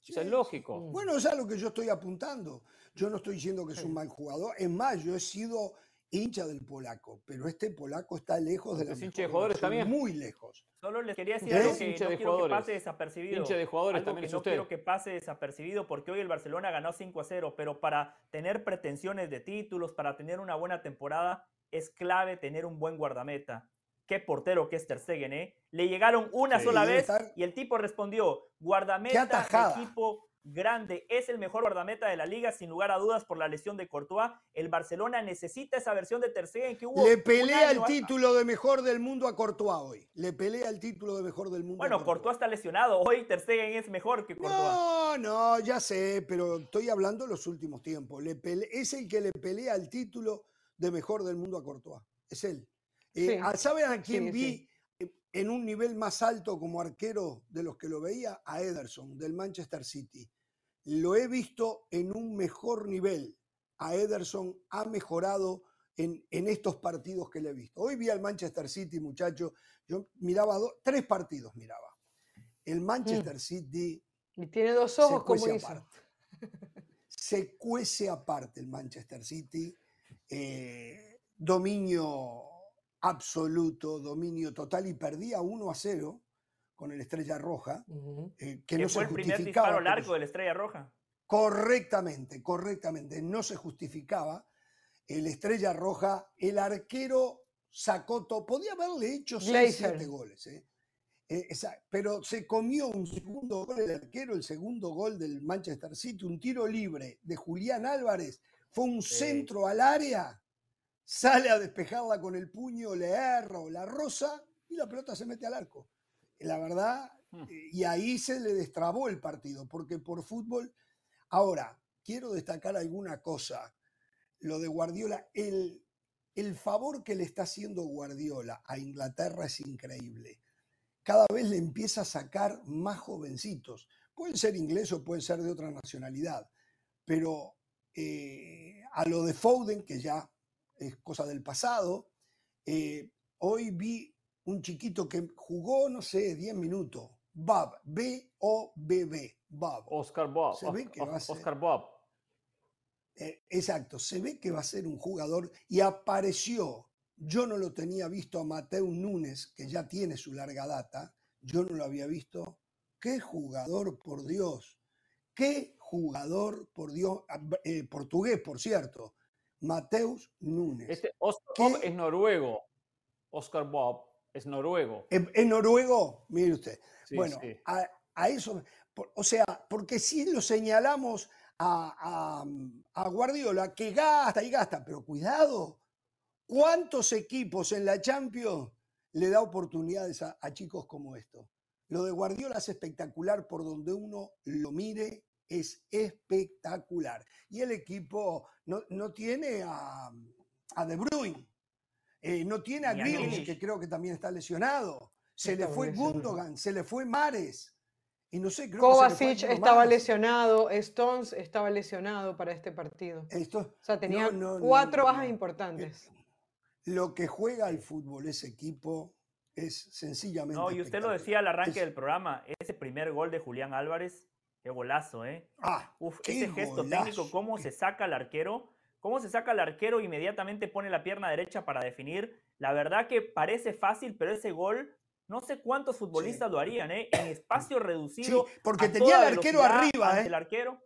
Eso es Sí, lógico. Bueno, es a lo que yo estoy apuntando. Yo no estoy diciendo que es un mal jugador. Es más, yo he sido hincha del polaco, pero este polaco está lejos de la ¿Es hincha de jugadores también? Muy lejos. Solo les quería decir ¿Eh? algo que Hincha no de quiero que pase desapercibido. Hincha de jugadores Algo también que es no usted. quiero que pase desapercibido porque hoy el Barcelona ganó 5 a 0, pero para tener pretensiones de títulos, para tener una buena temporada, es clave tener un buen guardameta. Qué portero que es Ter Stegen, ¿eh? Le llegaron una Sí, sola vez estar- y el tipo respondió, guardameta, equipo grande, es el mejor guardameta de la liga, sin lugar a dudas, por la lesión de Courtois. El Barcelona necesita esa versión de Ter Stegen que hubo Le pelea el título de mejor del mundo a Courtois hoy. Le pelea el título de mejor del mundo Bueno, a Courtois está lesionado. Hoy Ter Stegen es mejor que Courtois. No, no, ya sé, pero estoy hablando de los últimos tiempos. Le pele- es el que le pelea el título de mejor del mundo a Courtois. Es él. Eh, Sí. a- ¿Saben a quién Sí, vi sí. en un nivel más alto como arquero de los que lo veía? A Ederson, del Manchester City. Lo he visto en un mejor nivel. A Ederson ha mejorado en, en estos partidos que le he visto. Hoy vi al Manchester City, muchacho. Yo miraba do- tres partidos, miraba. El Manchester City Y tiene dos ojos, como aparte. Se cuece aparte el Manchester City. Eh, dominio absoluto, dominio total y perdía 1 a 0 con el Estrella Roja, eh, que, no fue se el primer justificaba. disparo pero- largo de la Estrella Roja. Correctamente, correctamente, no se justificaba. El Estrella Roja, el arquero sacó todo, podía haberle hecho 6, Glazer. 7 goles, ¿eh? Eh, esa- pero se comió un segundo gol el arquero, el segundo gol del Manchester City, un tiro libre de Julián Álvarez, fue un Sí. centro al área, sale a despejarla con el puño, le erra o la rosa y la pelota se mete al arco. La verdad, Hmm. eh, y ahí se le destrabó el partido, porque por fútbol Ahora, quiero destacar alguna cosa. Lo de Guardiola, el, el favor que le está haciendo Guardiola a Inglaterra es increíble. Cada vez le empieza a sacar más jovencitos. Pueden ser ingleses o pueden ser de otra nacionalidad. Pero eh, a lo de Foden, que ya es cosa del pasado, eh, hoy vi un chiquito que jugó, no sé, 10 minutos. Bob, B-O-B-B, Bob. Oscar Bob. Se ve que va a ser- Oscar Bob. Eh, exacto, se ve que va a ser un jugador y apareció. Yo no lo tenía visto a Mateo Núñez, que ya tiene su larga data. Yo no lo había visto. Qué jugador, por Dios. Qué jugador, por Dios. Eh, portugués, por cierto. Mateus Núñez. Este Oscar. Bob es noruego. Oscar Bob es noruego. ¿En, en noruego? Mire usted. Sí, bueno, sí. A, a eso, por- o sea, porque si lo señalamos a, a- a Guardiola, que gasta y gasta, pero cuidado, ¿cuántos equipos en la Champions le da oportunidades a, a chicos como esto? Lo de Guardiola es espectacular por donde uno lo mire, es espectacular. Y el equipo no, no tiene a, a De Bruyne, eh, no tiene a Grealish, que creo que también está lesionado. Se le fue. Gundogan, se le fue Mares. Y no sé, creo Kovacic estaba lesionado, Stones estaba lesionado para este partido. Esto, O sea, tenía no, no, cuatro no, bajas no. importantes. lo que juega el fútbol, ese equipo, es sencillamente. No, y usted lo decía al arranque Es- del programa, ese primer gol de Julián Álvarez, qué golazo, ¿eh? Ah, Uf, qué ese gesto golazo, técnico, cómo qué- se saca al arquero, cómo se saca al arquero, inmediatamente pone la pierna derecha para definir. La verdad que parece fácil, pero ese gol, no sé cuántos futbolistas lo harían, ¿eh? En espacio reducido. Sí, porque tenía el arquero arriba, ¿eh? El arquero.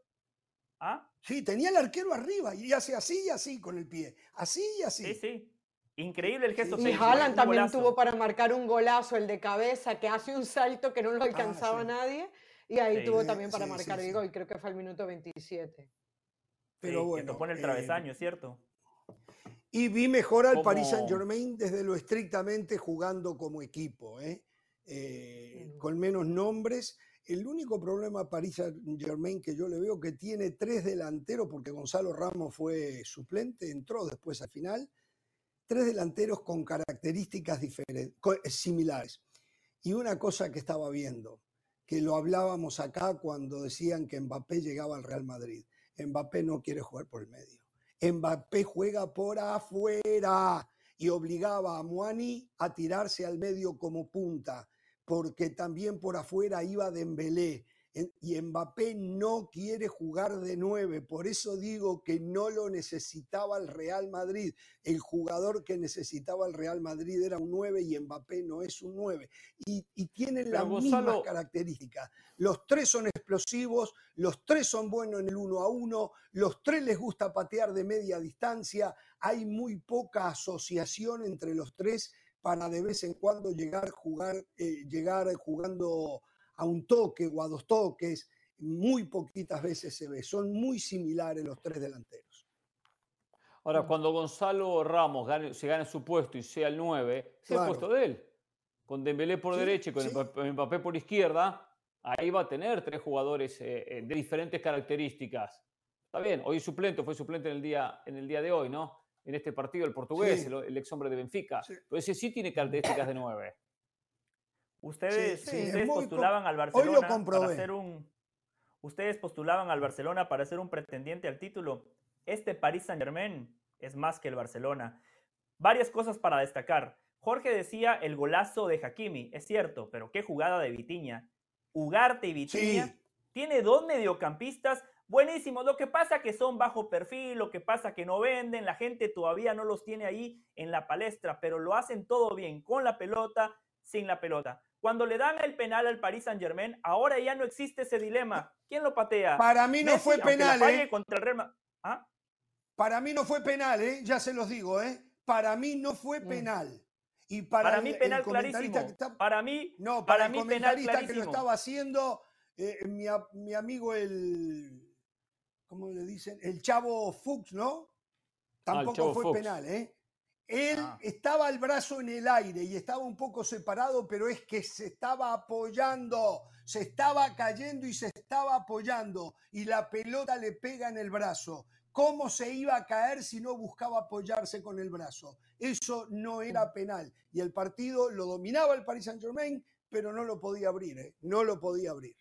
¿Ah? Sí, tenía el arquero arriba y hace así y así con el pie. Así y así. Sí, sí. Increíble el gesto Sí. Y. Haaland un también golazo. tuvo para marcar un golazo, el de cabeza, que hace un salto que no lo alcanzaba Ah, sí. nadie. Y ahí Sí. tuvo también para sí, marcar sí. el gol, creo que fue al minuto 27. Pero Sí, bueno. que en el eh, travesaño, ¿cierto? Y vi mejor al Paris Como- Saint Germain desde lo estrictamente jugando como equipo, ¿eh? Eh, con menos nombres. El único problema a Paris Saint Germain que yo le veo que tiene tres delanteros, porque Gonzalo Ramos fue suplente, entró después al final, tres delanteros con características diferentes, similares. Y una cosa que estaba viendo, que lo hablábamos acá cuando decían que Mbappé llegaba al Real Madrid. Mbappé no quiere jugar por el medio. Mbappé juega por afuera y obligaba a Muani a tirarse al medio como punta, porque también por afuera iba Dembélé. Y Mbappé no quiere jugar de nueve, por eso digo que no lo necesitaba el Real Madrid. El jugador que necesitaba el Real Madrid era un 9 y Mbappé no es un 9. Y, y tienen las mismas características. Los tres son explosivos, los tres son buenos en el uno a uno, los tres les gusta patear de media distancia, hay muy poca asociación entre los tres para de vez en cuando llegar, jugar, eh, llegar jugando a un toque o a dos toques. Muy poquitas veces se ve. Son muy similares los tres delanteros. Ahora, cuando Gonzalo Ramos gane- se gane su puesto y sea el 9, es el Claro. puesto de él. Con Dembélé por Sí, derecha y con sí. Mbappé por izquierda, ahí va a tener tres jugadores eh, eh, de diferentes características. Está bien, hoy es suplente, fue suplente en el día, en el día de hoy, ¿no? En este partido el portugués, Sí. el, el ex hombre de Benfica. Pero ese sí tiene características de 9. Ustedes, sí, postulaban al hoy lo Barcelona para ser un. Ustedes postulaban al Barcelona para ser un pretendiente al título. Este Paris Saint Germain es más que el Barcelona. Varias cosas para destacar. Jorge decía el golazo de Hakimi, es cierto, pero qué jugada de Vitiña. Ugarte y Vitiña Sí. tiene dos mediocampistas buenísimo. Lo que pasa que son bajo perfil, lo que pasa que no venden, la gente todavía no los tiene ahí en la palestra, pero lo hacen todo bien, con la pelota, sin la pelota. Cuando le dan el penal al Paris Saint Germain, ahora ya no existe ese dilema. ¿Quién lo patea? Para mí no Messi, fue penal, ¿eh? contra el Real ¿Ah? Para mí no fue penal, ¿eh? Ya se los digo, ¿eh? Para mí no fue Mm. penal. Y para, Para el- mí el penal comentarista clarísimo. está- Para mí, No, para, para el mí penal comentarista que lo clarísimo. estaba haciendo, eh, mi, amigo el, ¿cómo le dicen? El Chavo Fuchs, ¿no? Tampoco Chavo fue Fuchs. penal, ¿eh? Él Ah. estaba el brazo en el aire y estaba un poco separado, pero es que se estaba apoyando, se estaba cayendo y se estaba apoyando y la pelota le pega en el brazo. ¿Cómo se iba a caer si no buscaba apoyarse con el brazo? Eso no era penal. Y el partido lo dominaba el Paris Saint Germain, pero no lo podía abrir, ¿eh? no lo podía abrir.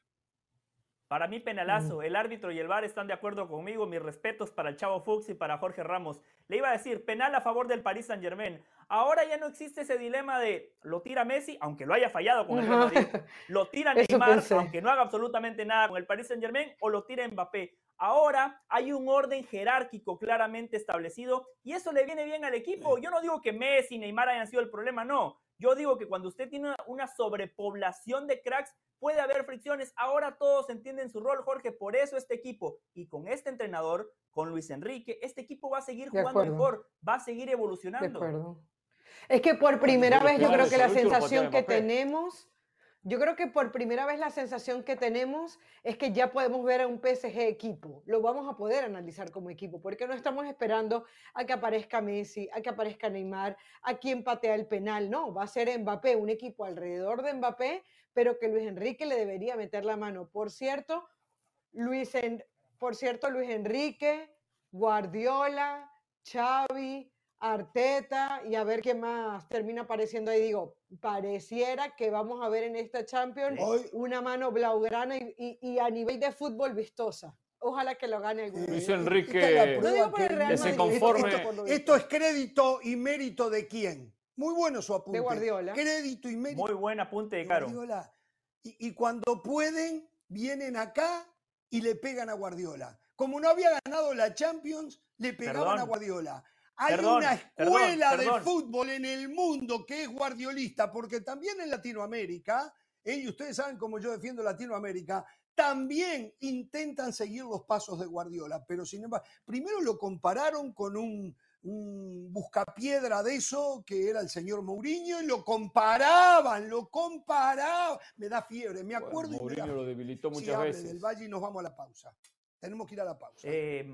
Para mí, penalazo. El árbitro y el VAR están de acuerdo conmigo. Mis respetos para el Chavo Fuchs y para Jorge Ramos. Le iba a decir, penal a favor del Paris Saint Germain. Ahora ya no existe ese dilema de lo tira Messi, aunque lo haya fallado con el Real Madrid. Lo tira Neymar, aunque no haga absolutamente nada con el Paris Saint Germain, o lo tira Mbappé. Ahora hay un orden jerárquico claramente establecido y eso le viene bien al equipo. Yo no digo que Messi y Neymar hayan sido el problema, no. Yo digo que cuando usted tiene una, sobrepoblación de cracks, puede haber fricciones. Ahora todos entienden su rol, Jorge. Por eso este equipo y con este entrenador, con Luis Enrique, este equipo va a seguir De jugando acuerdo. mejor, va a seguir De evolucionando. acuerdo. Es que por primera vez yo creo que la sensación que tenemos, yo creo que por primera vez la sensación que tenemos es que ya podemos ver a un PSG equipo. Lo vamos a poder analizar como equipo, porque no estamos esperando a que aparezca Messi, a que aparezca Neymar, a quien patea el penal. No, va a ser Mbappé, un equipo alrededor de Mbappé, pero que Luis Enrique le debería meter la mano. Por cierto, Luis, por cierto, Luis Enrique, Guardiola, Xavi, Arteta y a ver qué más termina apareciendo ahí. Digo, pareciera que vamos a ver en esta Champions Hoy- una mano blaugrana y, y- y a nivel de fútbol vistosa. Ojalá que lo gane algún día. Luis Enrique, No digo por el Real que se conforme- esto Esto visto. es crédito y mérito de quién. Muy bueno su apunte. Guardiola. Crédito y mérito Muy buen apunte de de Caro. Guardiola. Y, y cuando pueden, vienen acá y le pegan a Guardiola. Como no había ganado la Champions, le pegaban Perdón. a Guardiola. Hay Perdón, una perdón, escuela de fútbol en el mundo que es guardiolista, porque también en Latinoamérica, ¿eh? y ustedes saben cómo yo defiendo Latinoamérica, también intentan seguir los pasos de Guardiola, pero sin embargo, primero lo compararon con un, un buscapiedra de eso, que era el señor Mourinho, y lo comparaban, lo comparaban. Me da fiebre, me Bueno, acuerdo y me da Mourinho lo debilitó muchas veces. del Valle y nos vamos a la pausa. Tenemos que ir a la pausa. Eh,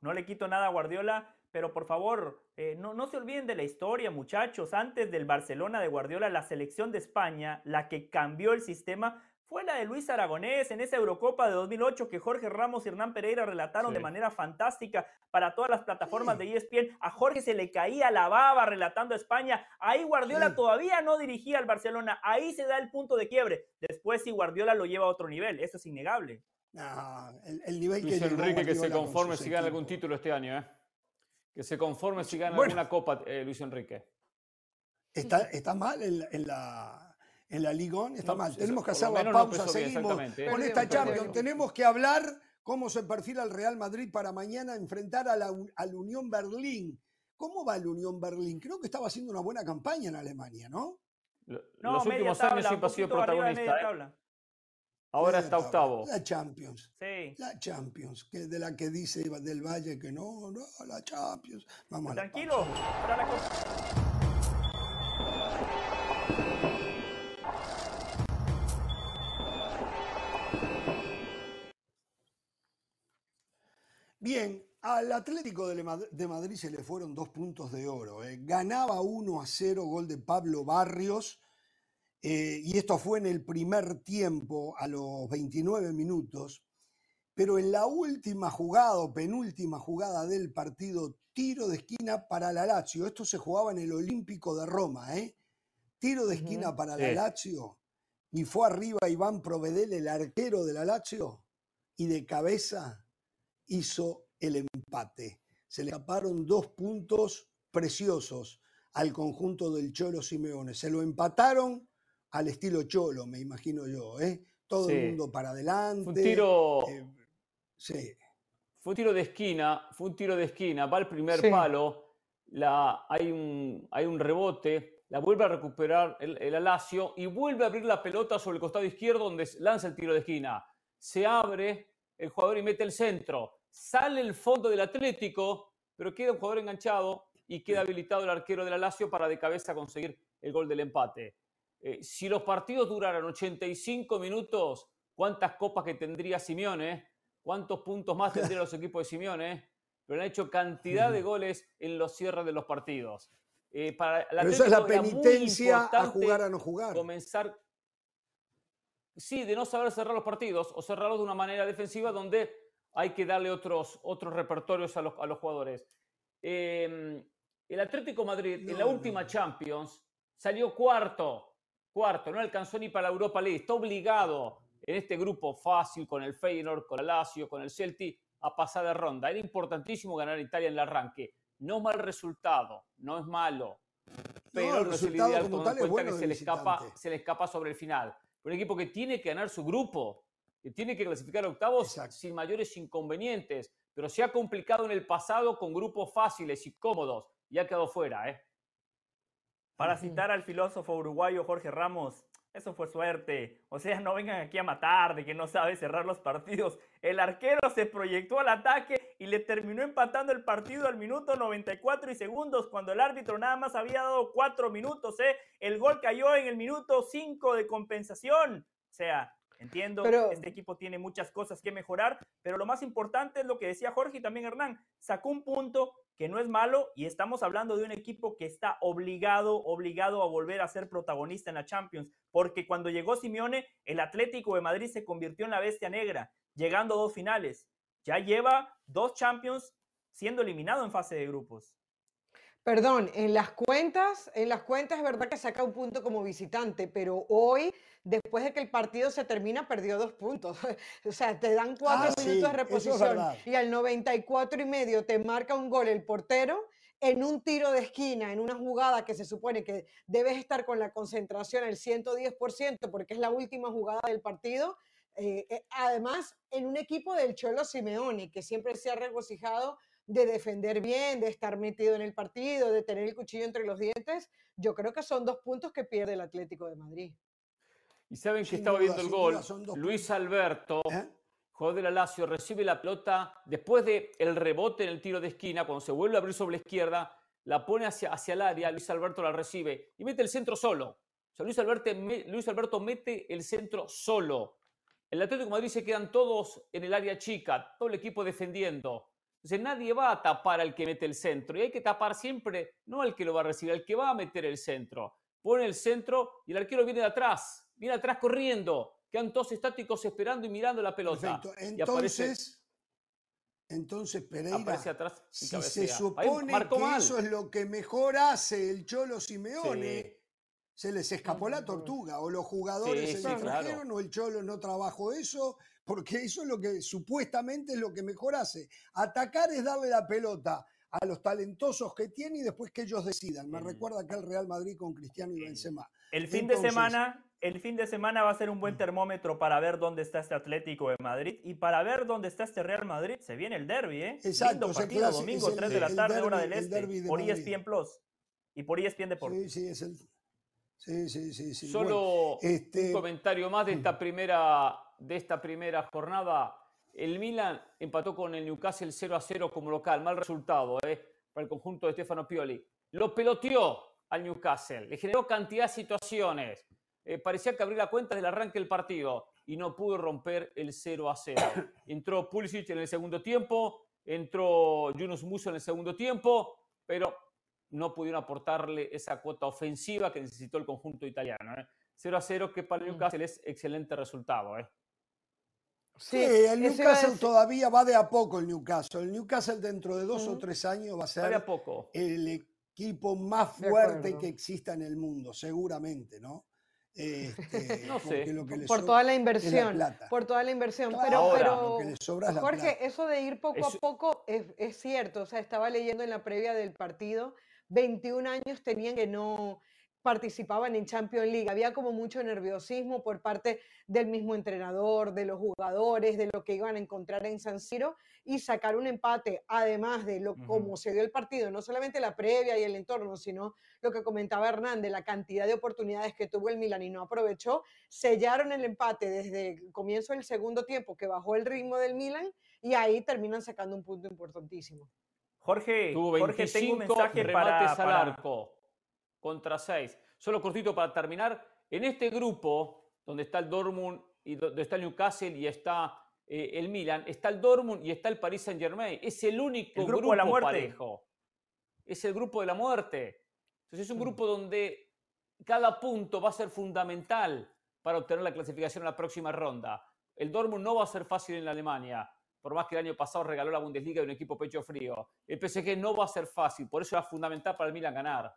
no le quito nada a Guardiola, pero por favor, eh, no, no se olviden de la historia, muchachos. Antes del Barcelona de Guardiola, la selección de España, la que cambió el sistema, fue la de Luis Aragonés en esa Eurocopa de 2008 que Jorge Ramos y Hernán Pereira relataron de manera fantástica para todas las plataformas Sí. de ESPN. A Jorge se le caía la baba relatando a España. Ahí Guardiola Sí. todavía no dirigía al Barcelona. Ahí se da el punto de quiebre. Después sí Guardiola lo lleva a otro nivel. Eso es innegable. No, el, el nivel Luis que Enrique que se conforme si gana algún título este año, ¿eh? Que se conforme si gana Bueno. alguna copa, eh, Luis Enrique. Está, está mal en, la- en la, en la Ligón, está No, mal. eso- Tenemos que hacer la no pausa, bien, seguimos ¿eh? con esta. Champions. Tenemos que hablar cómo se perfila el Real Madrid para mañana enfrentar a la, al Unión Berlín. ¿Cómo va el Unión Berlín? Creo que estaba haciendo una buena campaña en Alemania, ¿no? Lo- No, Los media últimos tabla, años siempre ha sido protagonista. ¿Eh? Ahora Media está octavo. La Champions. Sí. La Champions, que de la que dice del Valle que no, no, la Champions. Vamos a la Tranquilo. para la cosa. Bien, al Atlético de Madrid se le fueron dos puntos de oro. eh. Ganaba 1 a 0, gol de Pablo Barrios. Eh, y esto fue en el primer tiempo, a los 29 minutos. Pero en la última jugada o penúltima jugada del partido, tiro de esquina para la Lazio. Esto se jugaba en el Olímpico de Roma, ¿eh? Tiro de esquina para Sí. la Lazio. Y fue arriba Iván Provedel, el arquero de la Lazio. Y de cabeza hizo el empate. Se le escaparon dos puntos preciosos al conjunto del Cholo Simeone. Se lo empataron al estilo Cholo, me imagino yo. ¿eh? Todo Sí. el mundo para adelante. Fue un tiro, eh, sí. Fue un tiro de esquina, fue un tiro de esquina, va al primer Sí. palo, la, hay, un, hay un rebote, la vuelve a recuperar el, el Alacio y vuelve a abrir la pelota sobre el costado izquierdo donde lanza el tiro de esquina. Se abre el jugador y mete el centro. Sale el fondo del Atlético, pero queda un jugador enganchado y queda habilitado el arquero del Alacio para de cabeza conseguir el gol del empate. Eh, si los partidos duraran 85 minutos, ¿cuántas copas que tendría Simeone? ¿Cuántos puntos más tendrían los equipos de Simeone? Pero han hecho cantidad de goles en los cierres de los partidos. Eh, para Pero esa es la penitencia a jugar a no jugar. comenzar, sí, de no saber cerrar los partidos o cerrarlos de una manera defensiva donde hay que darle otros, otros repertorios a los, a los jugadores. Eh, el Atlético Madrid en la última no. Champions salió cuarto, cuarto, no alcanzó ni para la Europa League, está obligado en este grupo fácil con el Feyenoord, con el Lazio, con el Celtic a pasar de ronda. Era importantísimo ganar a Italia en el arranque. No mal resultado, no es malo, pero el no, es el resultado ideal como tal es bueno que se le, escapa, se le escapa sobre el final. Un equipo que tiene que ganar su grupo, que tiene que clasificar a octavos Exacto. sin mayores inconvenientes, pero se ha complicado en el pasado con grupos fáciles y cómodos y ha quedado fuera. ¿eh? Para citar al filósofo uruguayo Jorge Ramos, eso fue suerte. O sea, no vengan aquí a matar de que no sabe cerrar los partidos. El arquero se proyectó al ataque y le terminó empatando el partido al minuto 94 y segundos cuando el árbitro nada más había dado cuatro minutos. ¿eh? El gol cayó en el minuto 5 de compensación. O sea, entiendo, Pero- este equipo tiene muchas cosas que mejorar, pero lo más importante es lo que decía Jorge y también Hernán. Sacó un punto que no es malo y estamos hablando de un equipo que está obligado, obligado a volver a ser protagonista en la Champions, porque cuando llegó Simeone, el Atlético de Madrid se convirtió en la bestia negra, llegando a dos finales. Ya lleva dos Champions siendo eliminado en fase de grupos. Perdón, en las cuentas, en las cuentas es verdad que saca un punto como visitante, pero hoy, después de que el partido se termina, perdió dos puntos. O sea, te dan cuatro Ah, minutos sí, de es reposición y al 94 y medio te marca un gol el portero en un tiro de esquina, en una jugada que se supone que debes estar con la concentración al 110% porque es la última jugada del partido. Eh, eh, además, en un equipo del Cholo Simeone, que siempre se ha regocijado de defender bien, de estar metido en el partido, de tener el cuchillo entre los dientes, yo creo que son dos puntos que pierde el Atlético de Madrid. Y saben que estaba duda, viendo el gol. duda, Luis Alberto, ¿Eh? jugador de la Lazio, recibe la pelota después del el rebote en el tiro de esquina, cuando se vuelve a abrir sobre la izquierda, la pone hacia, hacia el área, Luis Alberto la recibe y mete el centro solo. O sea, Luis Alberto, me- Luis Alberto mete el centro solo. El Atlético de Madrid se quedan todos en el área chica, todo el equipo defendiendo. Entonces nadie va a tapar al que mete el centro y hay que tapar siempre, no al que lo va a recibir, al que va a meter el centro. Pone el centro y el arquero viene de atrás, viene atrás corriendo. Quedan todos estáticos esperando y mirando la pelota. Perfecto. Y aparece- Entonces, entonces Pereira, aparece atrás y si se cabecea. Supone que mal. eso es lo que mejor hace el Cholo Simeone, Sí. se les escapó la tortuga, o los jugadores Sí, se sí, distrajeron, claro. o el Cholo no trabajó eso, porque eso es lo que supuestamente es lo que mejor hace. Atacar es darle la pelota a los talentosos que tiene y después que ellos decidan. Me El- recuerda acá el Real Madrid con Cristiano y Benzema. El fin Entonces- de semana, el fin de semana va a ser un buen termómetro para ver dónde está este Atlético de Madrid y para ver dónde está este Real Madrid. Se viene el derby, ¿eh? Exacto, Lindo partido, clasi- domingo, el- 3 de la tarde, hora del el este, de por Madrid. ESPN Plus y por ESPN Deportes. Sí, sí, es el. Sí, sí, sí. sí. Solo Bueno, este- un comentario más de esta primera, de esta primera jornada. El Milan empató con el Newcastle 0 a 0 como local. Mal resultado ¿eh? para el conjunto de Stefano Pioli. Lo peloteó al Newcastle. Le generó cantidad de situaciones. Eh, parecía que abría la cuenta del arranque del partido y no pudo romper el 0 a 0. Entró Pulisic en el segundo tiempo, entró Yunus Muso en el segundo tiempo, pero no pudieron aportarle esa cuota ofensiva que necesitó el conjunto italiano. ¿eh? 0 a 0 que para el Newcastle es excelente resultado. ¿eh? Sí, el Newcastle todavía va de a poco el Newcastle. El Newcastle dentro de dos o Ujú. tres años va a Va ser de a poco. el equipo más fuerte que exista en el mundo, seguramente, ¿no? Este, No sé. lo que por sobra toda la inversión, por toda la inversión. Claro, Pero, Ahora, pero lo que le sobra es la Jorge, plata. eso de ir poco Eso- a poco es, es cierto. O sea, estaba leyendo en la previa del partido, 21 años tenían que no, participaban en Champions League. Había como mucho nerviosismo por parte del mismo entrenador, de los jugadores, de lo que iban a encontrar en San Siro y sacar un empate, además de lo cómo se dio el partido, no solamente la previa y el entorno, sino lo que comentaba Hernán de la cantidad de oportunidades que tuvo el Milan y no aprovechó, sellaron el empate desde el comienzo del segundo tiempo que bajó el ritmo del Milan y ahí terminan sacando un punto importantísimo. Jorge, Tuvo Jorge, tengo un mensaje remates para, al para- arco contra 6. Solo cortito para terminar. En este grupo, donde está el Dortmund y donde está el Newcastle y está eh, el Milan, está el Dortmund y está el Paris Saint Germain. Es el único El grupo de la muerte. parejo. Es el grupo de la muerte. Entonces es un Mm. grupo donde cada punto va a ser fundamental para obtener la clasificación a la próxima ronda. El Dortmund no va a ser fácil en la Alemania, por más que el año pasado regaló la Bundesliga de un equipo pecho frío. El PSG no va a ser fácil, por eso era fundamental para el Milan ganar.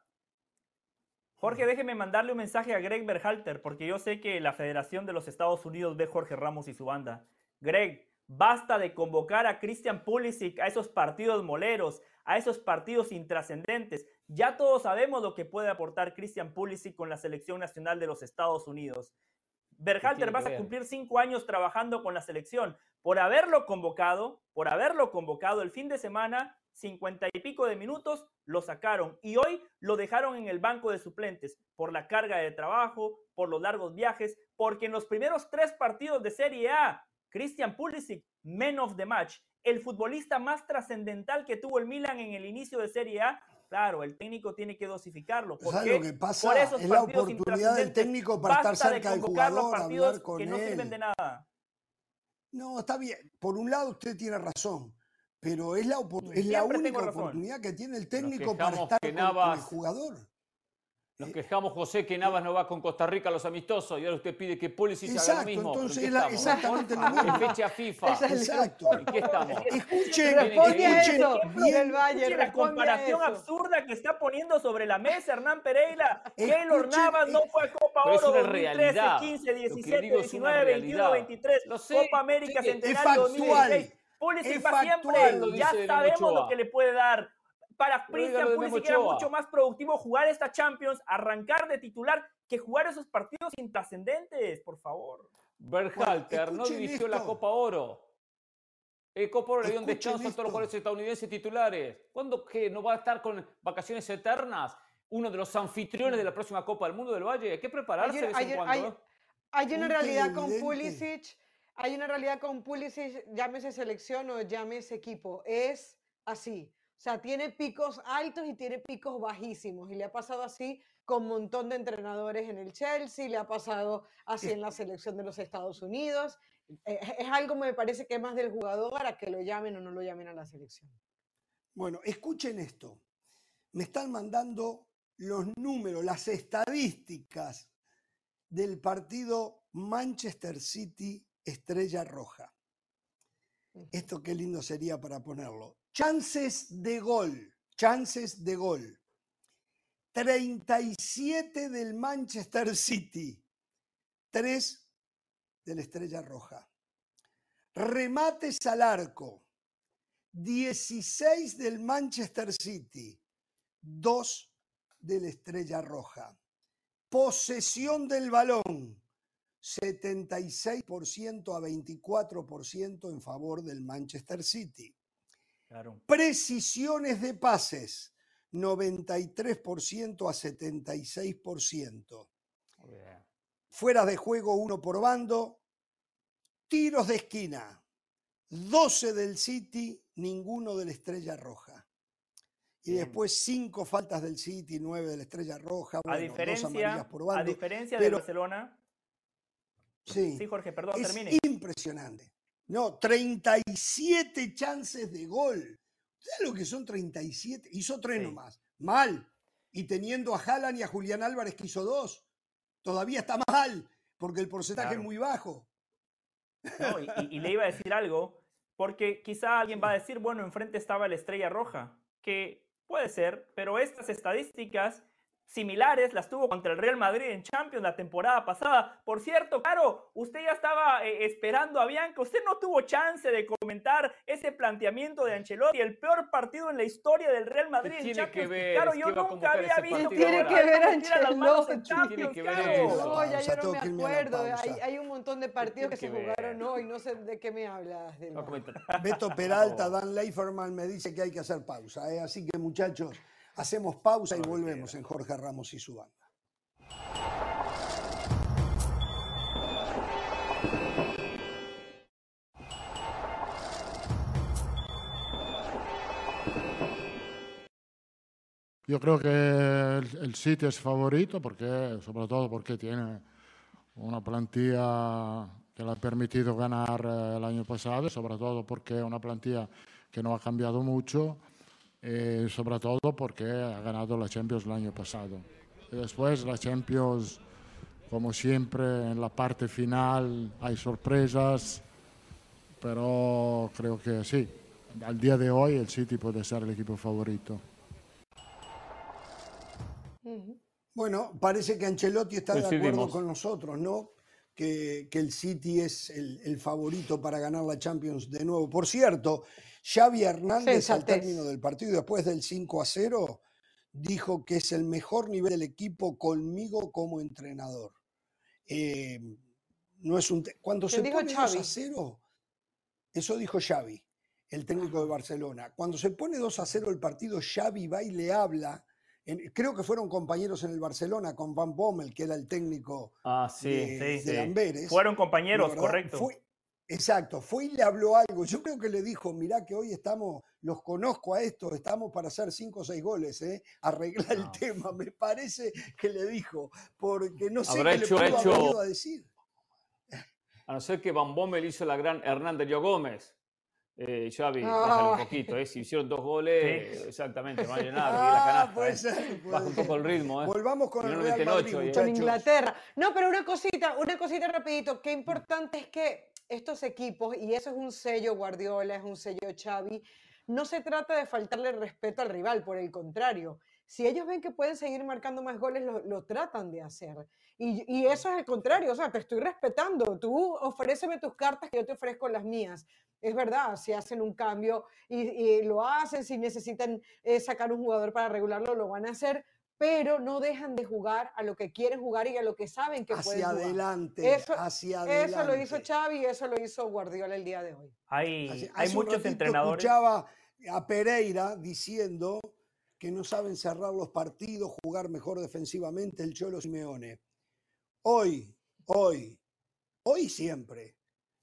Jorge, déjeme mandarle un mensaje a Greg Berhalter, porque yo sé que la Federación de los Estados Unidos ve Jorge Ramos y su banda. Greg, basta de convocar a Christian Pulisic a esos partidos moleros, a esos partidos intrascendentes. Ya todos sabemos lo que puede aportar Christian Pulisic con la selección nacional de los Estados Unidos. Berhalter, vas a cumplir cinco años trabajando con la selección. Por haberlo convocado, por haberlo convocado el fin de semana, cincuenta y pico de minutos, lo sacaron y hoy lo dejaron en el banco de suplentes por la carga de trabajo, por los largos viajes, porque en los primeros tres partidos de Serie A, Christian Pulisic, man of the match, el futbolista más trascendental que tuvo el Milan en el inicio de Serie A, claro, el técnico tiene que dosificarlo. ¿Por ¿Sabes qué? lo que pasa? Por esos Es la oportunidad del técnico para estar Basta de cerca del jugador, partidos hablar con que no sirven él. de nada. No, está bien. Por un lado usted tiene razón, pero es la, opor- Mm, es la única oportunidad que tiene el técnico para estar con, con el jugador. Nos Eh, quejamos, José, que Navas no va con Costa Rica a los amistosos y ahora usted pide que Pulisic haga lo Exacto, mismo. ¿Pero en entonces la- exactamente lo Es mismo. fecha FIFA. Exacto. ¿En qué estamos? Escuchen, Responde escuchen eso, bien, del Valle, Escuche la comparación eso. absurda que está poniendo sobre la mesa Hernán Pereira. Keylor Escuchen, Navas no fue a Copa Oro una 2013, realidad. 15, Lo que 17, digo es una 19, 21, realidad. 23, Lo sé, Copa América sí, Centenario factual, 2016. Pulisic va siempre. Ya sabemos lo que le puede dar. Para Christian Pulisic era mucho más productivo jugar esta Champions, arrancar de titular, que jugar esos partidos intrascendentes, por favor. Berhalter no escuchen dirigió la esto. Copa Oro. El Copa Oro le dio un descanso a todos los jugadores estadounidenses titulares. ¿Cuándo qué? ¿No va a estar con vacaciones eternas? Uno de los anfitriones de la próxima Copa del Mundo del Valle. Hay que prepararse de vez en Ayer- cuando. ayer- ¿eh? Hay una realidad con. Pulisic, hay una realidad con Pulisic, llámese selección o llámese equipo, es así. O sea, tiene picos altos y tiene picos bajísimos. Y le ha pasado así con un montón de entrenadores en el Chelsea, le ha pasado así en la selección de los Estados Unidos. Eh, es algo, me parece que es más del jugador a que lo llamen o no lo llamen a la selección. Bueno, escuchen esto. Me están mandando los números, las estadísticas del partido Manchester City Estrella Roja. Esto qué lindo sería para ponerlo. Chances de gol, chances de gol. 37 del Manchester City, 3 de la Estrella Roja. Remates al arco, 16 del Manchester City, 2 de la Estrella Roja. Posesión del balón, 76% a 24% en favor del Manchester City. Claro. Precisiones de pases, 93% a 76%. Muy bien. Fuera de juego, uno por bando. Tiros de esquina, 12 del City, ninguno de la Estrella Roja. Y Bien. después cinco faltas del City, nueve de la Estrella Roja, A bueno, dos diferencia, amarillas por a bando. diferencia pero- de Barcelona. Sí, Sí, Jorge, perdón, es termine. impresionante. No, 37 chances de gol. ¿Sabes lo que son 37? Hizo tres Sí. nomás. Mal. Y teniendo a Haaland y a Julián Álvarez que hizo dos. Todavía está mal, porque el porcentaje Claro. es muy bajo. No, y, y- y le iba a decir algo, porque quizá alguien va a decir, bueno, enfrente estaba la estrella roja, que puede ser, pero estas estadísticas similares, las tuvo contra el Real Madrid en Champions la temporada pasada. Por cierto, claro, usted ya estaba eh, esperando a Bianca, usted no tuvo chance de comentar ese planteamiento de Ancelotti, el peor partido en la historia del Real Madrid en tiene Champions. que ver? claro, yo nunca había visto partido Tiene que ver Alba tirar las manos en Ancelotti. Champions, Tiene que ver claro. eso. No, ya Pausa, yo no me acuerdo. Hay, un montón de partidos que se que jugaron ver? hoy. No sé de qué me hablas. A comentar. Beto Peralta, Dan Leiferman me dice que hay que hacer pausa. ¿eh? Así que muchachos, hacemos pausa y volvemos en Jorge Ramos y su banda. Yo creo que el, el City es favorito, porque, sobre todo porque tiene una plantilla que le ha permitido ganar eh, el año pasado, sobre todo porque es una plantilla que no ha cambiado mucho, y sobre todo porque ha ganado la Champions el año pasado. Y después la Champions, como siempre, en la parte final hay sorpresas, pero creo que sí, al día de hoy el City puede ser el equipo favorito. Bueno, parece que Ancelotti está de acuerdo con nosotros, ¿no? Que, que el City es el, el favorito para ganar la Champions de nuevo. Por cierto, Xavi Hernández al término del partido, después del 5 a 0, dijo que es el mejor nivel del equipo conmigo como entrenador. Eh, no es un Cuando ¿Qué se dijo pone 2 a Xavi? 0, eso dijo Xavi, el técnico de Barcelona. Cuando se pone 2 a 0 el partido, Xavi va y le habla. en- creo que fueron compañeros en el Barcelona con Van Bommel, que era el técnico Ah, sí. de, sí, de sí. Amberes. Fueron compañeros, ¿verdad? correcto. Fue- exacto, fue y le habló algo. Yo creo que le dijo, mirá que hoy estamos, los conozco a estos, estamos para hacer cinco o seis goles, ¿eh? Arregla el tema, me parece que le dijo, porque no sé qué hecho- le pudo haber hecho- ido a decir. A no ser que Van Bommel hizo la gran Hernán Darío Gómez. Eh, Xavi, bájale un poquito, ¿eh? Si hicieron dos goles, Sí. exactamente, no hay nada, la Ah, canasta, puede ¿eh? ser, puede Baja un poco el ritmo, ¿eh? Volvamos con el Real Madrid, ¿eh? con. Inglaterra. No, pero una cosita, una cosita rapidito. Qué importante es que estos equipos, y eso es un sello Guardiola, es un sello Xavi, no se trata de faltarle respeto al rival, por el contrario. Si ellos ven que pueden seguir marcando más goles, lo, lo tratan de hacer. Y, y eso es el contrario, o sea, te estoy respetando. Tú ofréceme tus cartas que yo te ofrezco las mías. Es verdad, si hacen un cambio y, y lo hacen, si necesitan eh, sacar un jugador para regularlo, lo van a hacer, pero no dejan de jugar a lo que quieren jugar y a lo que saben que pueden Hacia jugar. adelante, Eso- hacia adelante. Eso lo hizo Xavi y eso lo hizo Guardiola el día de hoy. Hay, Hace- hay hace un muchos entrenadores. Escuchaba a Pereira diciendo que no saben cerrar los partidos, jugar mejor defensivamente el Cholo Simeone. Hoy, hoy, hoy siempre,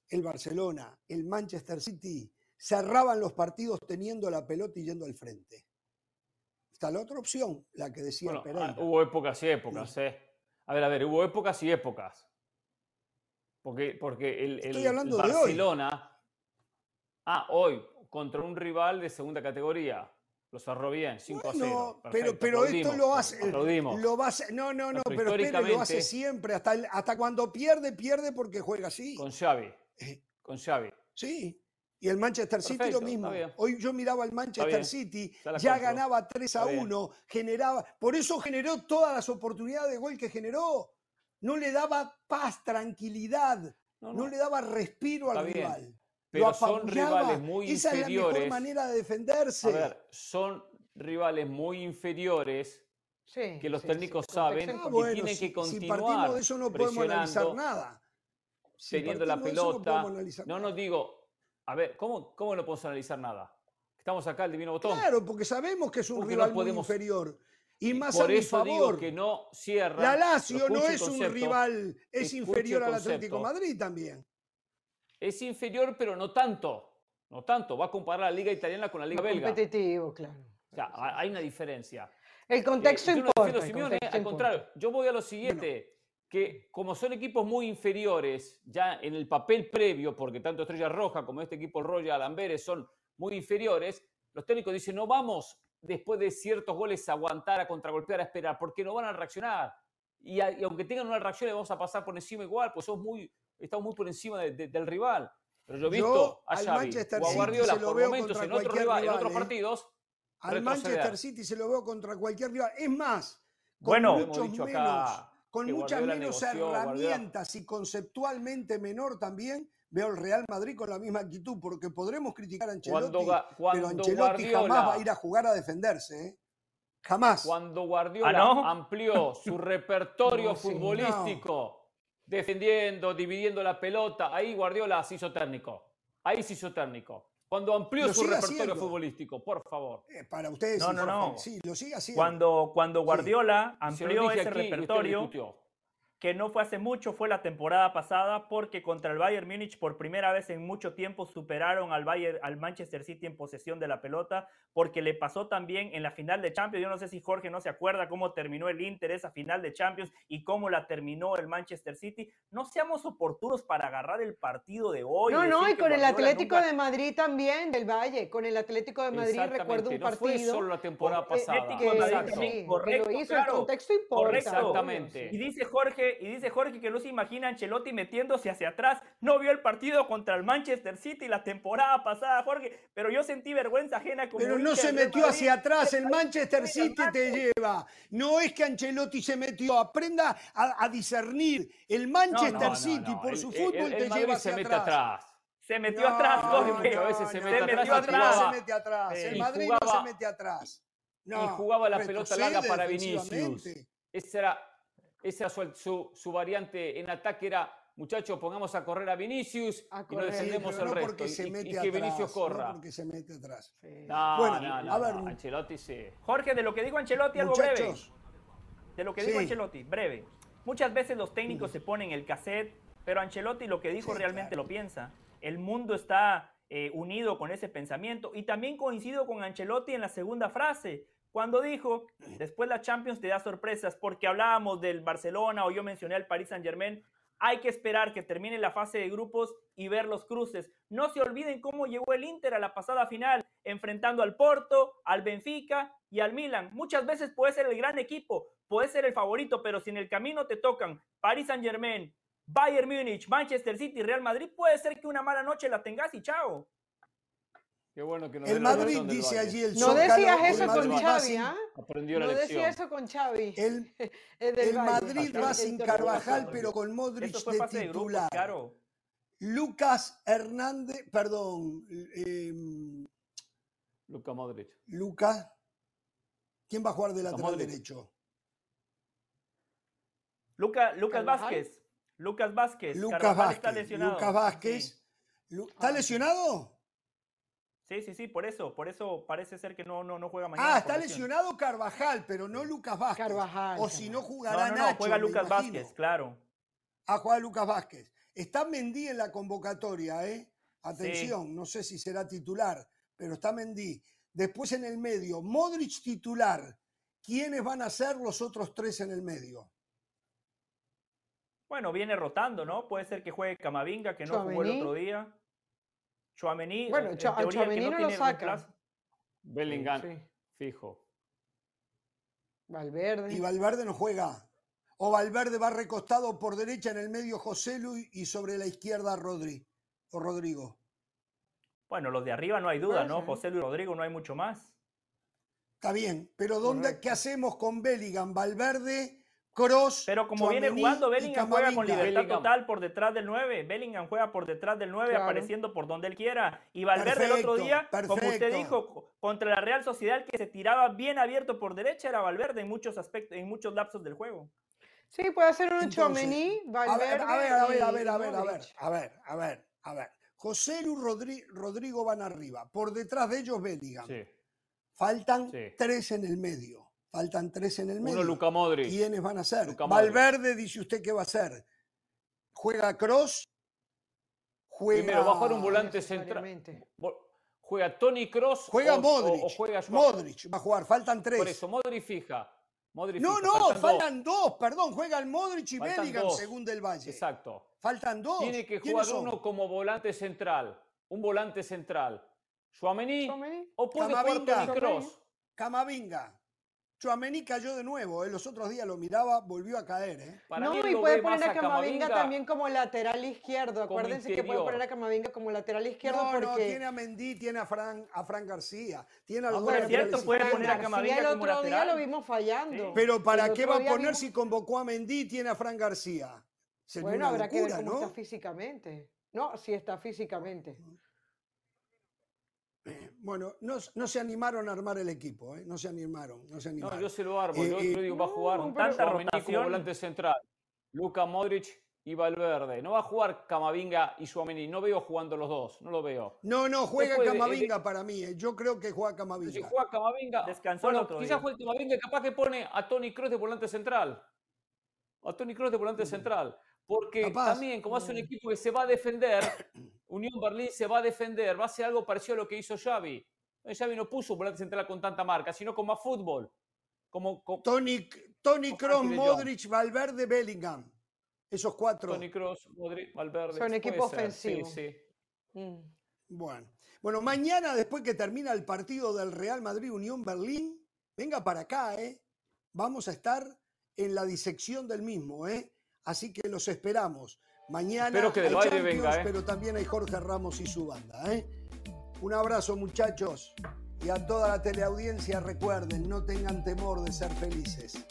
el Barcelona, el Manchester City cerraban los partidos teniendo la pelota y yendo al frente. Está la otra opción, la que decía Bueno, Pereira. ah, hubo épocas y épocas, ¿eh? A ver, a ver, hubo épocas y épocas. Porque, porque el, el- el de hoy. Barcelona. Ah, hoy, contra un rival de segunda categoría. Lo cerró bien, 5 a 0. Bueno, pero, pero esto lo hace, lo hacer- no, no, no, Pero espere, lo hace siempre, hasta, el- hasta cuando pierde, pierde porque juega así. Con Xavi. Eh, Con Xavi. Sí. Y el Manchester City Perfecto, lo mismo. Hoy yo miraba al Manchester City, ya ganaba 3 a Está bien. 1, generaba, por eso generó todas las oportunidades de gol que generó. No le daba paz, tranquilidad, No, no, no. le daba respiro al bien, rival. pero lo son rivales muy Esa es la mejor inferiores. manera de defenderse. A ver, son rivales muy inferiores Sí, que los sí, técnicos saben. Ah, que bueno, tienen si, que si continuar partimos de eso no podemos analizar nada. Si teniendo la no pelota. podemos analizar No, nada. nos digo, a ver, ¿cómo, ¿cómo no podemos analizar nada? Estamos acá, el divino botón. Claro, porque sabemos que es un Porque no rival muy inferior. Y más Por a mi eso digo favor. que no cierra. La Lazio no es un rival, es inferior al Atlético. Madrid también. Es inferior, pero no tanto. No tanto. Va a comparar la liga italiana con la liga belga. Competitivo, claro. O sea, ha- hay una diferencia. El contexto Eh, yo no importa. Simeone, contexto al importa. contrario, yo voy a lo siguiente, que como son equipos muy inferiores, ya en el papel previo, porque tanto Estrella Roja como este equipo Royal Amberes son muy inferiores, los técnicos dicen, no vamos después de ciertos goles a aguantar, a contragolpear, a esperar, porque no van a reaccionar. Y, a- y aunque tengan una reacción, le vamos a pasar por encima igual, pues somos muy, estamos muy por encima de- de- del rival. Pero yo he Yo visto a al Xavi Manchester o a City Guardiola se lo por veo momentos contra en, rival- en otros ¿eh? partidos Al. Manchester City se lo veo contra cualquier rival. Es más, Bueno, con hemos muchos dicho menos, acá con que muchas menos negoció, Guardiola- herramientas y conceptualmente menor también, veo el Real Madrid con la misma actitud, porque podremos criticar a Ancelotti, Cuando Ga- pero cuando Ancelotti jamás Guardiola- va a ir a jugar a defenderse, ¿eh? Jamás. Cuando Guardiola ¿Ah, no? amplió su repertorio No, sí, futbolístico, defendiendo, dividiendo la pelota, ahí Guardiola se hizo técnico. Ahí se hizo técnico. Cuando amplió su repertorio haciendo. futbolístico, por favor. Eh, para ustedes, No, no, no. Sí, lo sigue haciendo. Cuando, cuando. Guardiola amplió ese aquí repertorio. Que no fue hace mucho, fue la temporada pasada, porque contra el Bayern Múnich por primera vez en mucho tiempo superaron al Bayern, al Manchester City en posesión de la pelota, porque le pasó también en la final de Champions. Yo no sé si Jorge no se acuerda cómo terminó el Inter esa final de Champions y cómo la terminó el Manchester City. No seamos oportunos para agarrar el partido de hoy. No, no, y con el Atlético nunca- de Madrid también, del Valle. Con el Atlético de Madrid recuerdo un no fue partido. solo la temporada pasada. Atlético que, de Madrid Exacto. también, sí, que correcto, lo hizo, claro, el contexto importa. correcto. Exactamente. Y dice Jorge, y dice Jorge que no se imagina a Ancelotti metiéndose hacia atrás. No vio el partido contra el Manchester City la temporada pasada, Jorge, pero yo sentí vergüenza ajena como Pero no se metió Madrid. hacia atrás, el Manchester City te lleva. No es que Ancelotti se metió, aprenda a, a discernir. El Manchester No, no, City por su el- fútbol el te lleva se hacia mete atrás. atrás. Se metió atrás, Jorge. muchas veces se se mete atrás atrás. se mete atrás. El Madrid no se mete atrás. y jugaba la pelota larga para Vinicius. Esa era, esa era su, su- su variante en ataque era, muchachos, pongamos a correr a Vinicius A y no correr. defendemos el no resto. porque Y, se y- mete y que atrás, Vinicius corra. No porque se mete atrás. Sí. No, Bueno, no, no, a ver, no, Ancelotti sí. Jorge, de lo que dijo Ancelotti, algo breve. Muchachos, De lo que dijo Sí. Ancelotti, breve. Muchas veces los técnicos se ponen el cassette, pero Ancelotti lo que dijo Sí, realmente claro. lo piensa. El mundo está eh, unido con ese pensamiento. Y también coincido con Ancelotti en la segunda frase, cuando dijo, después la Champions te da sorpresas, porque hablábamos del Barcelona o yo mencioné al Paris Saint Germain. Hay que esperar que termine la fase de grupos y ver los cruces. No se olviden cómo llegó el Inter a la pasada final, enfrentando al Porto, al Benfica y al Milan. Muchas veces puede ser el gran equipo, puede ser el favorito, pero si en el camino te tocan Paris Saint Germain, Bayern Múnich, Manchester City, Real Madrid, puede ser que una mala noche la tengas y chao. Qué bueno que nos el Madrid dice allí el No Zócalo, decías el eso Madrid con va Xavi, sin- ¿ah? Aprendió la No lección. decía eso con Xavi. El. Madrid va sin Carvajal, pero con Modric de titular. claro. Lucas Hernández, perdón, eh, Luka Modric. Lucas. ¿Quién va a jugar de lateral Modric. derecho? Luca, Lucas Carvajal. Vázquez. Lucas Vázquez. Lucas Carvajal está Vázquez. lesionado. Lucas Vázquez. Sí. ¿Está Ah. lesionado? Sí, sí, sí, por eso, por eso parece ser que no, no, no juega mañana. Ah, está lesión. lesionado Carvajal, pero no Lucas Vázquez. Carvajal, O si no jugará No, no, no, Nacho, juega Lucas. Vázquez, claro. Ah, juega Lucas Vázquez. Está Mendy en la convocatoria, ¿eh? Atención, no sé si será titular, pero está Mendy. Después en el medio, Modric titular. ¿Quiénes van a ser los otros tres en el medio? Bueno, viene rotando, ¿no? Puede ser que juegue Camavinga, que no jugó el otro día. Chuamení, Bueno, no lo saca. Bellingham, Sí. fijo. Valverde. Y Valverde no juega. O Valverde va recostado por derecha en el medio José Luis y sobre la izquierda Rodri o Rodrigo. Bueno, los de arriba no hay duda, ¿no? José Luis Rodrigo no hay mucho más. Está bien, pero ¿dónde, Correcto. ¿qué hacemos con Bellingham, Valverde, Cross? Pero como viene jugando, Bellingham juega con libertad Bellingham. total por detrás del 9. Bellingham juega por detrás del 9, Claro. apareciendo por donde él quiera. Y Valverde el otro Perfecto, día, como usted dijo, co- contra la Real Sociedad, que se tiraba bien abierto por derecha era Valverde en muchos aspectos, en muchos lapsos del juego. Sí, puede ser un A Valverde ver, a ver, a ver, a ver, a ver, a ver, a ver, a ver, a ver. José Lu Rodri- Rodrigo van arriba. Por detrás de ellos Bellingham. Sí. Faltan Sí. tres en el medio. Faltan tres en el medio. Uno Luka Modric. ¿Quiénes van a ser? Modric. Valverde, dice usted que va a ser. Juega Cross. Juega, Primero, va a jugar un volante central. Juega Tony Cross juega o, o- Modric. o juega Modric va a jugar. Faltan tres. Por eso, Modric fija. Modric no, fija, no, faltan dos. faltan dos. Perdón, juegan Modric y Faltan Bellingham dos. según Del Valle. Exacto. Faltan dos. Tiene que ¿Quiénes jugar son? uno como volante central. Un volante central. Tchouaméni. o puede jugar Camavinga. Tony Cross. Camavinga. Chuamení cayó de nuevo, ¿eh? los otros días lo miraba, volvió a caer. ¿eh? Para no, y puede poner a Camavinga Camavinga también como lateral izquierdo. como Acuérdense que puede poner a Camavinga como lateral izquierdo No, porque no, tiene a Mendy, tiene a Fran, a Fran García, tiene a los es cierto, puede poner a García Camavinga el como otro día lateral. lo vimos fallando. Sí. Pero ¿para qué va a poner vimos- si convocó a Mendy y tiene a Fran García? Sería Bueno, habrá que ver cómo ¿no? está físicamente. No, sí está físicamente. Bueno, no, no se animaron a armar el equipo, ¿eh? no se animaron, no se No, animaron. yo se lo armo. Eh, yo, yo digo, va a jugar no, con Tanta rotación. volante central. Luka Modric y Valverde. No va a jugar Camavinga y Suamení. No veo jugando los dos. No lo veo. No, no, juega Después de- Camavinga para mí, ¿eh? yo creo que juega Si Camavinga. juega Camavinga. Descansó bueno, quizás juegue Camavinga y capaz que pone a Tony Kroos de volante central. A Tony Kroos de volante central. Porque Capaz. también, como hace un equipo que se va a defender, Unión Berlín se va a defender, va a hacer algo parecido a lo que hizo Xavi. Xavi no puso volante central con tanta marca, sino con más fútbol. Como, con Tony, Tony Kroos. Modric, Valverde, Bellingham. Esos cuatro. Tony Kroos, Modric, Valverde. Son equipo ser, sí, ofensivo. sí. Mm. Bueno. bueno, mañana después que termina el partido del Real Madrid Unión Berlín, venga para acá, ¿eh? Vamos a estar en la disección del mismo, ¿eh? Así que los esperamos. Mañana Espero que del hay Champions, venga, ¿eh? pero también hay Jorge Ramos y su banda, ¿eh? Un abrazo, muchachos. Y a toda la teleaudiencia recuerden, no tengan temor de ser felices.